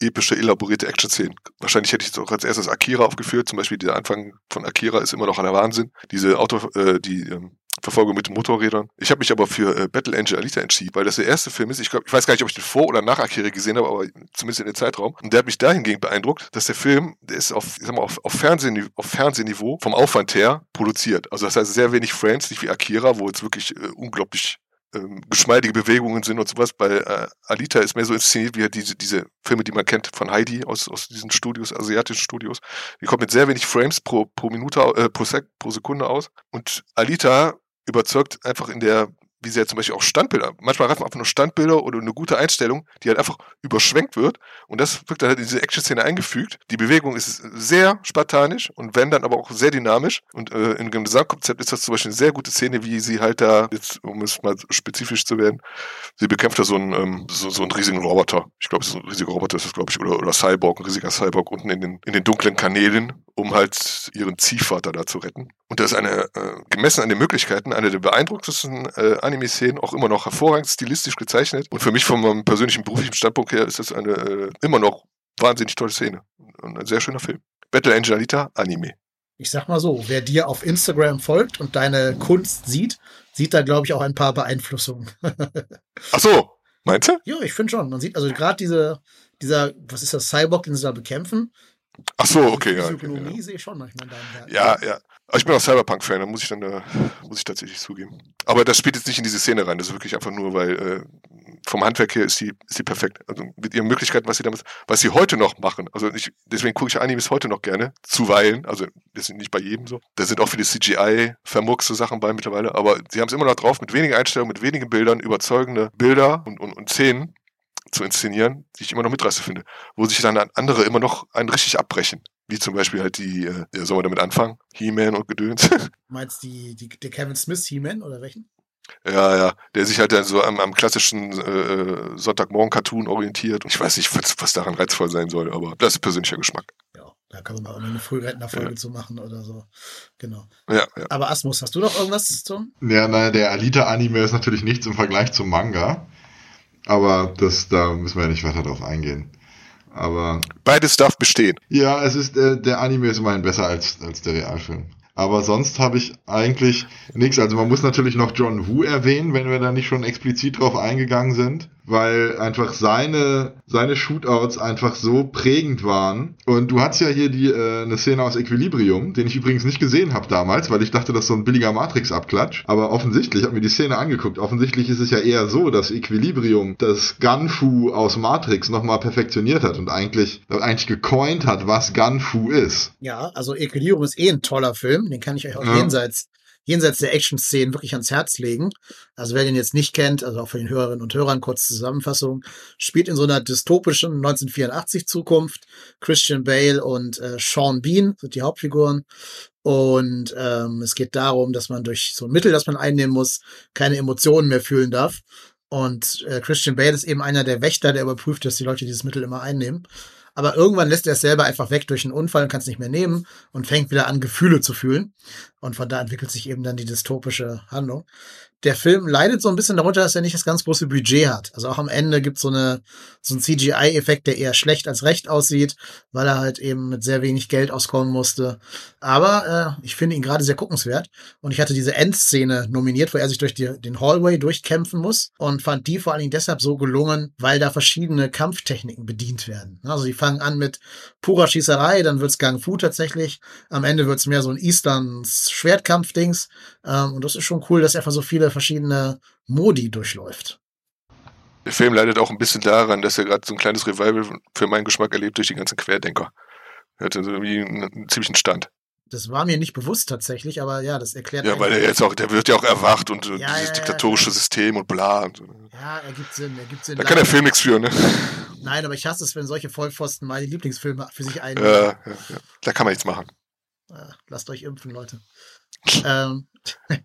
epische, elaborierte Action-Szenen. Wahrscheinlich hätte ich jetzt auch als erstes Akira aufgeführt. Zum Beispiel der Anfang von Akira ist immer noch der Wahnsinn. Diese Auto, äh, die ähm, Verfolgung mit Motorrädern. Ich habe mich aber für äh, Battle Angel Alita entschieden, weil das der erste Film ist. Ich glaube, ich weiß gar nicht, ob ich den vor oder nach Akira gesehen habe, aber zumindest in dem Zeitraum. Und der hat mich dahingehend beeindruckt, dass der Film, der ist auf, ich sag mal, auf, auf, Fernsehniveau, auf Fernsehniveau vom Aufwand her produziert. Also das heißt sehr wenig Frames, nicht wie Akira, wo jetzt wirklich äh, unglaublich ähm, geschmeidige Bewegungen sind und sowas. Bei äh, Alita ist mehr so inszeniert wie halt diese, diese Filme, die man kennt von Heidi aus, aus diesen Studios, asiatischen Studios. Die kommt mit sehr wenig Frames pro, pro Minute, äh, pro, Sek pro Sekunde aus. Und Alita überzeugt einfach in der, wie sie ja zum Beispiel auch Standbilder, manchmal reifen einfach nur Standbilder oder eine gute Einstellung, die halt einfach überschwenkt wird. Und das wird dann halt in diese Action-Szene eingefügt. Die Bewegung ist sehr spartanisch und wenn dann aber auch sehr dynamisch. Und äh, im Gesamtkonzept ist das zum Beispiel eine sehr gute Szene, wie sie halt da, jetzt um es mal spezifisch zu werden, sie bekämpft da so einen, ähm, so, so einen riesigen Roboter. Ich glaube, ist ein riesiger Roboter, ist das, glaube ich, oder, oder Cyborg, ein riesiger Cyborg unten in den, in den dunklen Kanälen, um halt ihren Ziehvater da zu retten. Und das ist eine, äh, gemessen an den Möglichkeiten, eine der beeindruckendsten äh, Anime-Szenen, auch immer noch hervorragend stilistisch gezeichnet. Und für mich von meinem persönlichen beruflichen Standpunkt her ist das eine äh, immer noch wahnsinnig tolle Szene. Und ein sehr schöner Film. Battle Angel Alita, Anime. Ich sag mal so, wer dir auf Instagram folgt und deine Kunst sieht, sieht da, glaube ich, auch ein paar Beeinflussungen. Ach so, meinst du? ja, ich finde schon. Man sieht also gerade diese, dieser, was ist das, Cyborg, den sie da bekämpfen. Ach so, okay, ja. Okay, ja. sehe ich schon manchmal in deinem Werk. Ja, ja. Aber ich bin auch Cyberpunk-Fan, da muss ich dann, äh, muss ich tatsächlich zugeben. Aber das spielt jetzt nicht in diese Szene rein, das ist wirklich einfach nur, weil äh, vom Handwerk her ist die, ist die perfekt. Also mit ihren Möglichkeiten, was sie damit, was sie heute noch machen. Also ich, deswegen gucke ich Animes heute noch gerne, zuweilen, also das sind nicht bei jedem so. Da sind auch viele CGI-vermurkste Sachen bei mittlerweile, aber sie haben es immer noch drauf, mit wenigen Einstellungen, mit wenigen Bildern, überzeugende Bilder und, und, und Szenen zu inszenieren, die ich immer noch mitreiße finde, wo sich dann andere immer noch einen richtig abbrechen. Wie zum Beispiel halt die, äh, sollen wir damit anfangen? He-Man und Gedöns. Meinst du die, die, der Kevin Smith He-Man oder welchen? Ja, ja, der sich halt dann so am, am klassischen äh, Sonntagmorgen-Cartoon orientiert. Und ich weiß nicht, was, was daran reizvoll sein soll, aber das ist persönlicher Geschmack. Ja, da kann man mal eine Frührentnerfolge ja. zu machen oder so. Genau. Ja, ja. Aber Asmus, hast du noch irgendwas zum? Ja, naja, der Alita-Anime ist natürlich nichts im Vergleich zum Manga. Aber das, da müssen wir ja nicht weiter drauf eingehen. Aber. Beides darf bestehen. Ja, es ist, äh, der Anime ist immerhin besser als, als der Realfilm. Aber sonst habe ich eigentlich nichts. Also man muss natürlich noch John Woo erwähnen, wenn wir da nicht schon explizit drauf eingegangen sind, weil einfach seine seine Shootouts einfach so prägend waren. Und du hast ja hier die äh, eine Szene aus Equilibrium, den ich übrigens nicht gesehen habe damals, weil ich dachte, das ist so ein billiger Matrix-Abklatsch. Aber offensichtlich, ich habe mir die Szene angeguckt. Offensichtlich ist es ja eher so, dass Equilibrium das Gunfu aus Matrix nochmal perfektioniert hat und eigentlich eigentlich gecoint hat, was Gunfu ist. Ja, also Equilibrium ist eh ein toller Film. Den kann ich euch auch ja. jenseits, jenseits der Action-Szenen wirklich ans Herz legen. Also wer den jetzt nicht kennt, also auch für den Hörerinnen und Hörern, kurz Zusammenfassung, spielt in so einer dystopischen 1984 Zukunft. Christian Bale und äh, Sean Bean sind die Hauptfiguren. Und ähm, es geht darum, dass man durch so ein Mittel, das man einnehmen muss, keine Emotionen mehr fühlen darf. Und äh, Christian Bale ist eben einer der Wächter, der überprüft, dass die Leute dieses Mittel immer einnehmen. Aber irgendwann lässt er es selber einfach weg durch einen Unfall und kann es nicht mehr nehmen und fängt wieder an, Gefühle zu fühlen. Und von da entwickelt sich eben dann die dystopische Handlung. Der Film leidet so ein bisschen darunter, dass er nicht das ganz große Budget hat. Also auch am Ende gibt so eine so ein CGI-Effekt, der eher schlecht als recht aussieht, weil er halt eben mit sehr wenig Geld auskommen musste. Aber äh, ich finde ihn gerade sehr guckenswert. Und ich hatte diese Endszene nominiert, wo er sich durch die, den Hallway durchkämpfen muss und fand die vor allen Dingen deshalb so gelungen, weil da verschiedene Kampftechniken bedient werden. Also die fangen an mit purer Schießerei, dann wird's Gang Fu tatsächlich. Am Ende wird's mehr so ein Easterns Schwertkampf-Dings. Ähm, und das ist schon cool, dass er einfach so viele verschiedene Modi durchläuft. Der Film leidet auch ein bisschen daran, dass er gerade so ein kleines Revival für meinen Geschmack erlebt durch die ganzen Querdenker. Er hatte so irgendwie einen, einen ziemlichen Stand. Das war mir nicht bewusst tatsächlich, aber ja, das erklärt. Ja, weil er jetzt auch, der wird ja auch erwacht und Ja, dieses ja, ja, diktatorische klar. System und bla. Und, so. Ja, ergibt Sinn, ergibt Sinn. da kann der Film nichts für, ne? Nein, aber ich hasse es, wenn solche Vollpfosten meine Lieblingsfilme für sich einnehmen. Ja, ja, ja. Da kann man nichts machen. Äh, Lasst euch impfen, Leute. Ähm,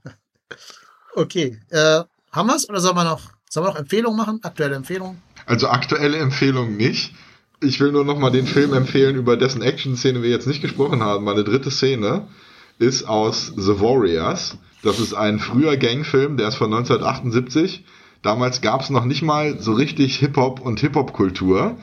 okay. Äh, haben wir's oder sollen wir noch, sollen wir noch Empfehlungen machen? Aktuelle Empfehlungen? Also aktuelle Empfehlung nicht. Ich will nur noch mal den Film empfehlen, über dessen Action-Szene wir jetzt nicht gesprochen haben. Meine dritte Szene ist aus The Warriors. Das ist ein früher Gangfilm, der ist von 1978. Damals gab es noch nicht mal so richtig Hip-Hop und Hip-Hop-Kultur.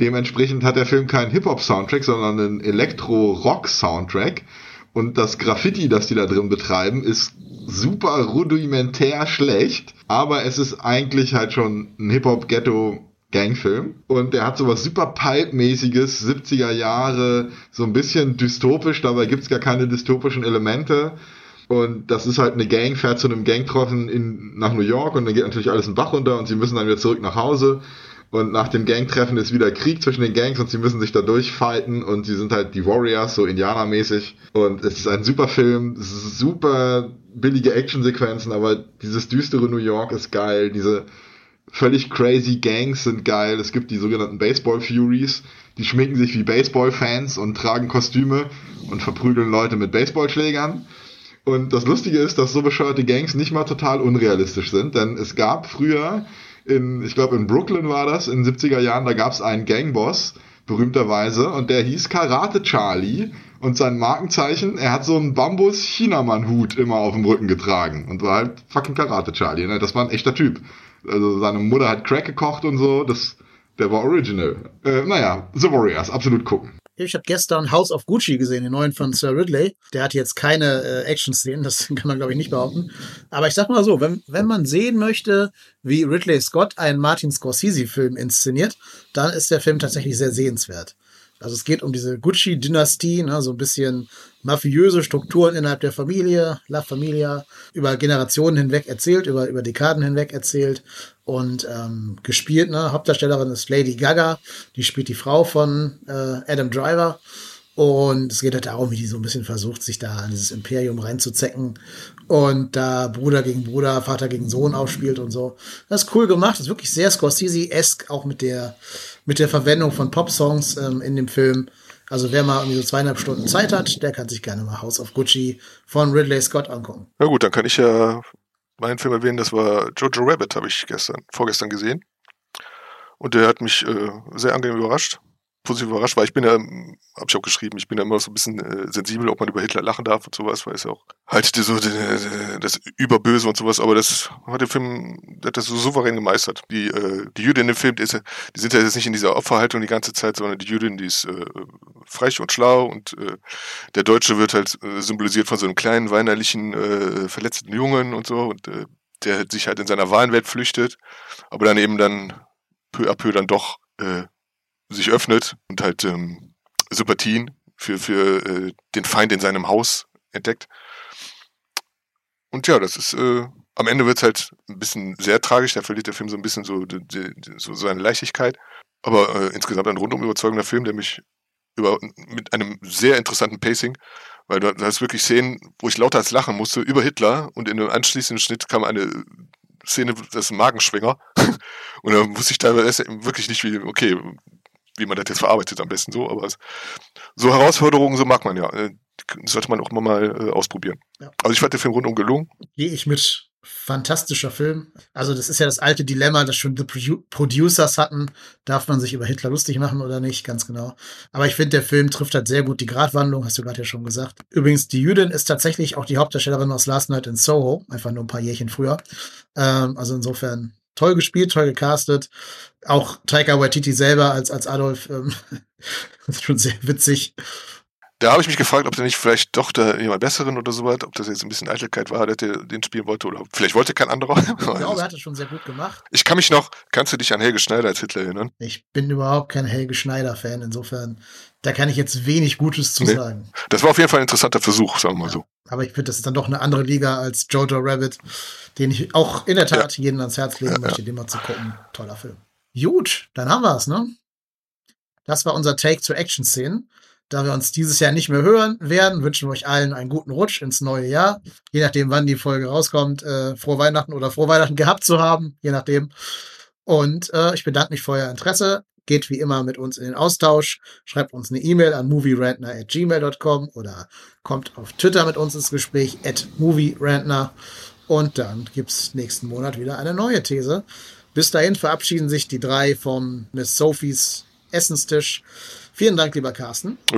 Dementsprechend hat der Film keinen Hip-Hop-Soundtrack, sondern einen Elektro-Rock-Soundtrack. Und das Graffiti, das die da drin betreiben, ist super rudimentär schlecht. Aber es ist eigentlich halt schon ein Hip-Hop-Ghetto Gangfilm und der hat sowas super Pulp-mäßiges, 70er Jahre, so ein bisschen dystopisch, dabei gibt's gar keine dystopischen Elemente. Und das ist halt eine Gang, fährt zu einem Gangtreffen in, nach New York. Und dann geht natürlich alles in Bach runter und sie müssen dann wieder zurück nach Hause und nach dem Gangtreffen ist wieder Krieg zwischen den Gangs und sie müssen sich da durchfighten und sie sind halt die Warriors, so Indianermäßig und es ist ein super Film, super billige Actionsequenzen, aber dieses düstere New York ist geil, diese völlig crazy Gangs sind geil. Es gibt die sogenannten Baseball Furies, die schminken sich wie Baseball-Fans und tragen Kostüme und verprügeln Leute mit Baseballschlägern. Und das Lustige ist, dass so bescheuerte Gangs nicht mal total unrealistisch sind, denn es gab früher in, ich glaube in Brooklyn war das, in den 70er Jahren, da gab es einen Gangboss, berühmterweise, und der hieß Karate Charlie und sein Markenzeichen, er hat so einen Bambus-Chinamann-Hut immer auf dem Rücken getragen und war halt fucking Karate Charlie, ne? Das war ein echter Typ. Also seine Mutter hat Crack gekocht und so, das, der war original. Äh, naja, The Warriors, absolut gucken. Ich habe gestern House of Gucci gesehen, den neuen von Sir Ridley. Der hat jetzt keine äh, Action-Szenen, das kann man glaube ich nicht behaupten. Aber ich sag mal so, wenn, wenn man sehen möchte, wie Ridley Scott einen Martin Scorsese-Film inszeniert, dann ist der Film tatsächlich sehr sehenswert. Also es geht um diese Gucci-Dynastie, ne, so ein bisschen mafiöse Strukturen innerhalb der Familie, La Familia, über Generationen hinweg erzählt, über, über Dekaden hinweg erzählt und ähm, gespielt. Ne? Hauptdarstellerin ist Lady Gaga, die spielt die Frau von äh, Adam Driver. Und es geht halt darum, wie die so ein bisschen versucht, sich da an dieses Imperium reinzuzecken und da Bruder gegen Bruder, Vater gegen Sohn aufspielt und so. Das ist cool gemacht, das ist wirklich sehr Scorsese-esque, auch mit der, mit der Verwendung von Pop-Songs ähm, in dem Film. Also wer mal irgendwie so zweieinhalb Stunden Zeit hat, der kann sich gerne mal House of Gucci von Ridley Scott angucken. Na gut, dann kann ich ja meinen Film erwähnen, das war Jojo Rabbit, habe ich gestern, vorgestern gesehen. Und der hat mich äh, sehr angenehm überrascht. Positiv überrascht, weil ich bin ja, habe ich auch geschrieben, ich bin ja immer so ein bisschen äh, sensibel, ob man über Hitler lachen darf und sowas, weil es ja auch halt so die, das Überböse und sowas, aber das hat der Film, der hat das so souverän gemeistert. Die, äh, die Jüdin im Film, die, ist, die sind ja jetzt nicht in dieser Opferhaltung die ganze Zeit, sondern die Jüdin, die ist äh, frech und schlau und äh, der Deutsche wird halt äh, symbolisiert von so einem kleinen, weinerlichen, äh, verletzten Jungen und so und äh, der sich halt in seiner Wahlenwelt flüchtet, aber dann eben dann peu à peu dann doch äh, sich öffnet und halt ähm, Sympathien für, für äh, den Feind in seinem Haus entdeckt. Und ja, das ist, äh, am Ende wird's halt ein bisschen sehr tragisch, da verliert der Film so ein bisschen so, die, die, so seine Leichtigkeit. Aber äh, insgesamt ein rundum überzeugender Film, der mich über, mit einem sehr interessanten Pacing, weil du, du hast wirklich Szenen, wo ich lauter als lachen musste, über Hitler und in einem anschließenden Schnitt kam eine Szene, das ist ein Magenschwinger. und da wusste ich teilweise wirklich nicht, wie, okay, wie man das jetzt verarbeitet am besten so, aber so Herausforderungen, so mag man ja. Äh, die sollte man auch immer mal äh, ausprobieren. Ja. Also ich fand den Film rundum gelungen. Gehe ich mit. Fantastischer Film. Also das ist ja das alte Dilemma, das schon The Produ- Producers hatten. Darf man sich über Hitler lustig machen oder nicht? Ganz genau. Aber ich finde, der Film trifft halt sehr gut die Gratwanderung, hast du gerade ja schon gesagt. Übrigens, die Jüdin ist tatsächlich auch die Hauptdarstellerin aus Last Night in Soho. Einfach nur ein paar Jährchen früher. Ähm, also insofern toll gespielt, toll gecastet. Auch Taika Waititi selber als, als Adolf. Ähm, das ist schon sehr witzig. Da habe ich mich gefragt, ob der nicht vielleicht doch da jemand Besseren oder so ob das jetzt ein bisschen Eitelkeit war, dass der den spielen wollte oder vielleicht wollte kein anderer. Ich glaube, er hat das schon sehr gut gemacht. ich kann mich noch, kannst du dich an Helge Schneider als Hitler erinnern? Ich bin überhaupt kein Helge Schneider-Fan. Insofern, da kann ich jetzt wenig Gutes zu Nee. sagen. Das war auf jeden Fall ein interessanter Versuch, sagen wir mal so. Aber ich finde, das ist dann doch eine andere Liga als Jojo Rabbit, den ich auch in der Tat jedem ans Herz legen Ja, möchte, den mal zu gucken. Toller Film. Gut, dann haben wir es, ne? Das war unser Take zu Action-Szenen. Da wir uns dieses Jahr nicht mehr hören werden, wünschen wir euch allen einen guten Rutsch ins neue Jahr. Je nachdem, wann die Folge rauskommt, äh, frohe Weihnachten oder frohe Weihnachten gehabt zu haben, je nachdem. Und äh, ich bedanke mich für euer Interesse. Geht wie immer mit uns in den Austausch. Schreibt uns eine E-Mail an movierantner.gmail.com oder kommt auf Twitter mit uns ins Gespräch at movierantner. Und dann gibt's nächsten Monat wieder eine neue These. Bis dahin verabschieden sich die drei vom Miss Sophies Essenstisch. Vielen Dank, lieber Carsten.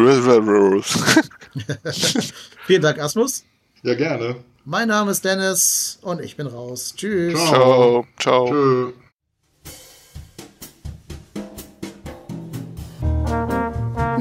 Vielen Dank, Asmus. Ja, gerne. Mein Name ist Dennis und ich bin raus. Tschüss. Ciao. Ciao. Tschö.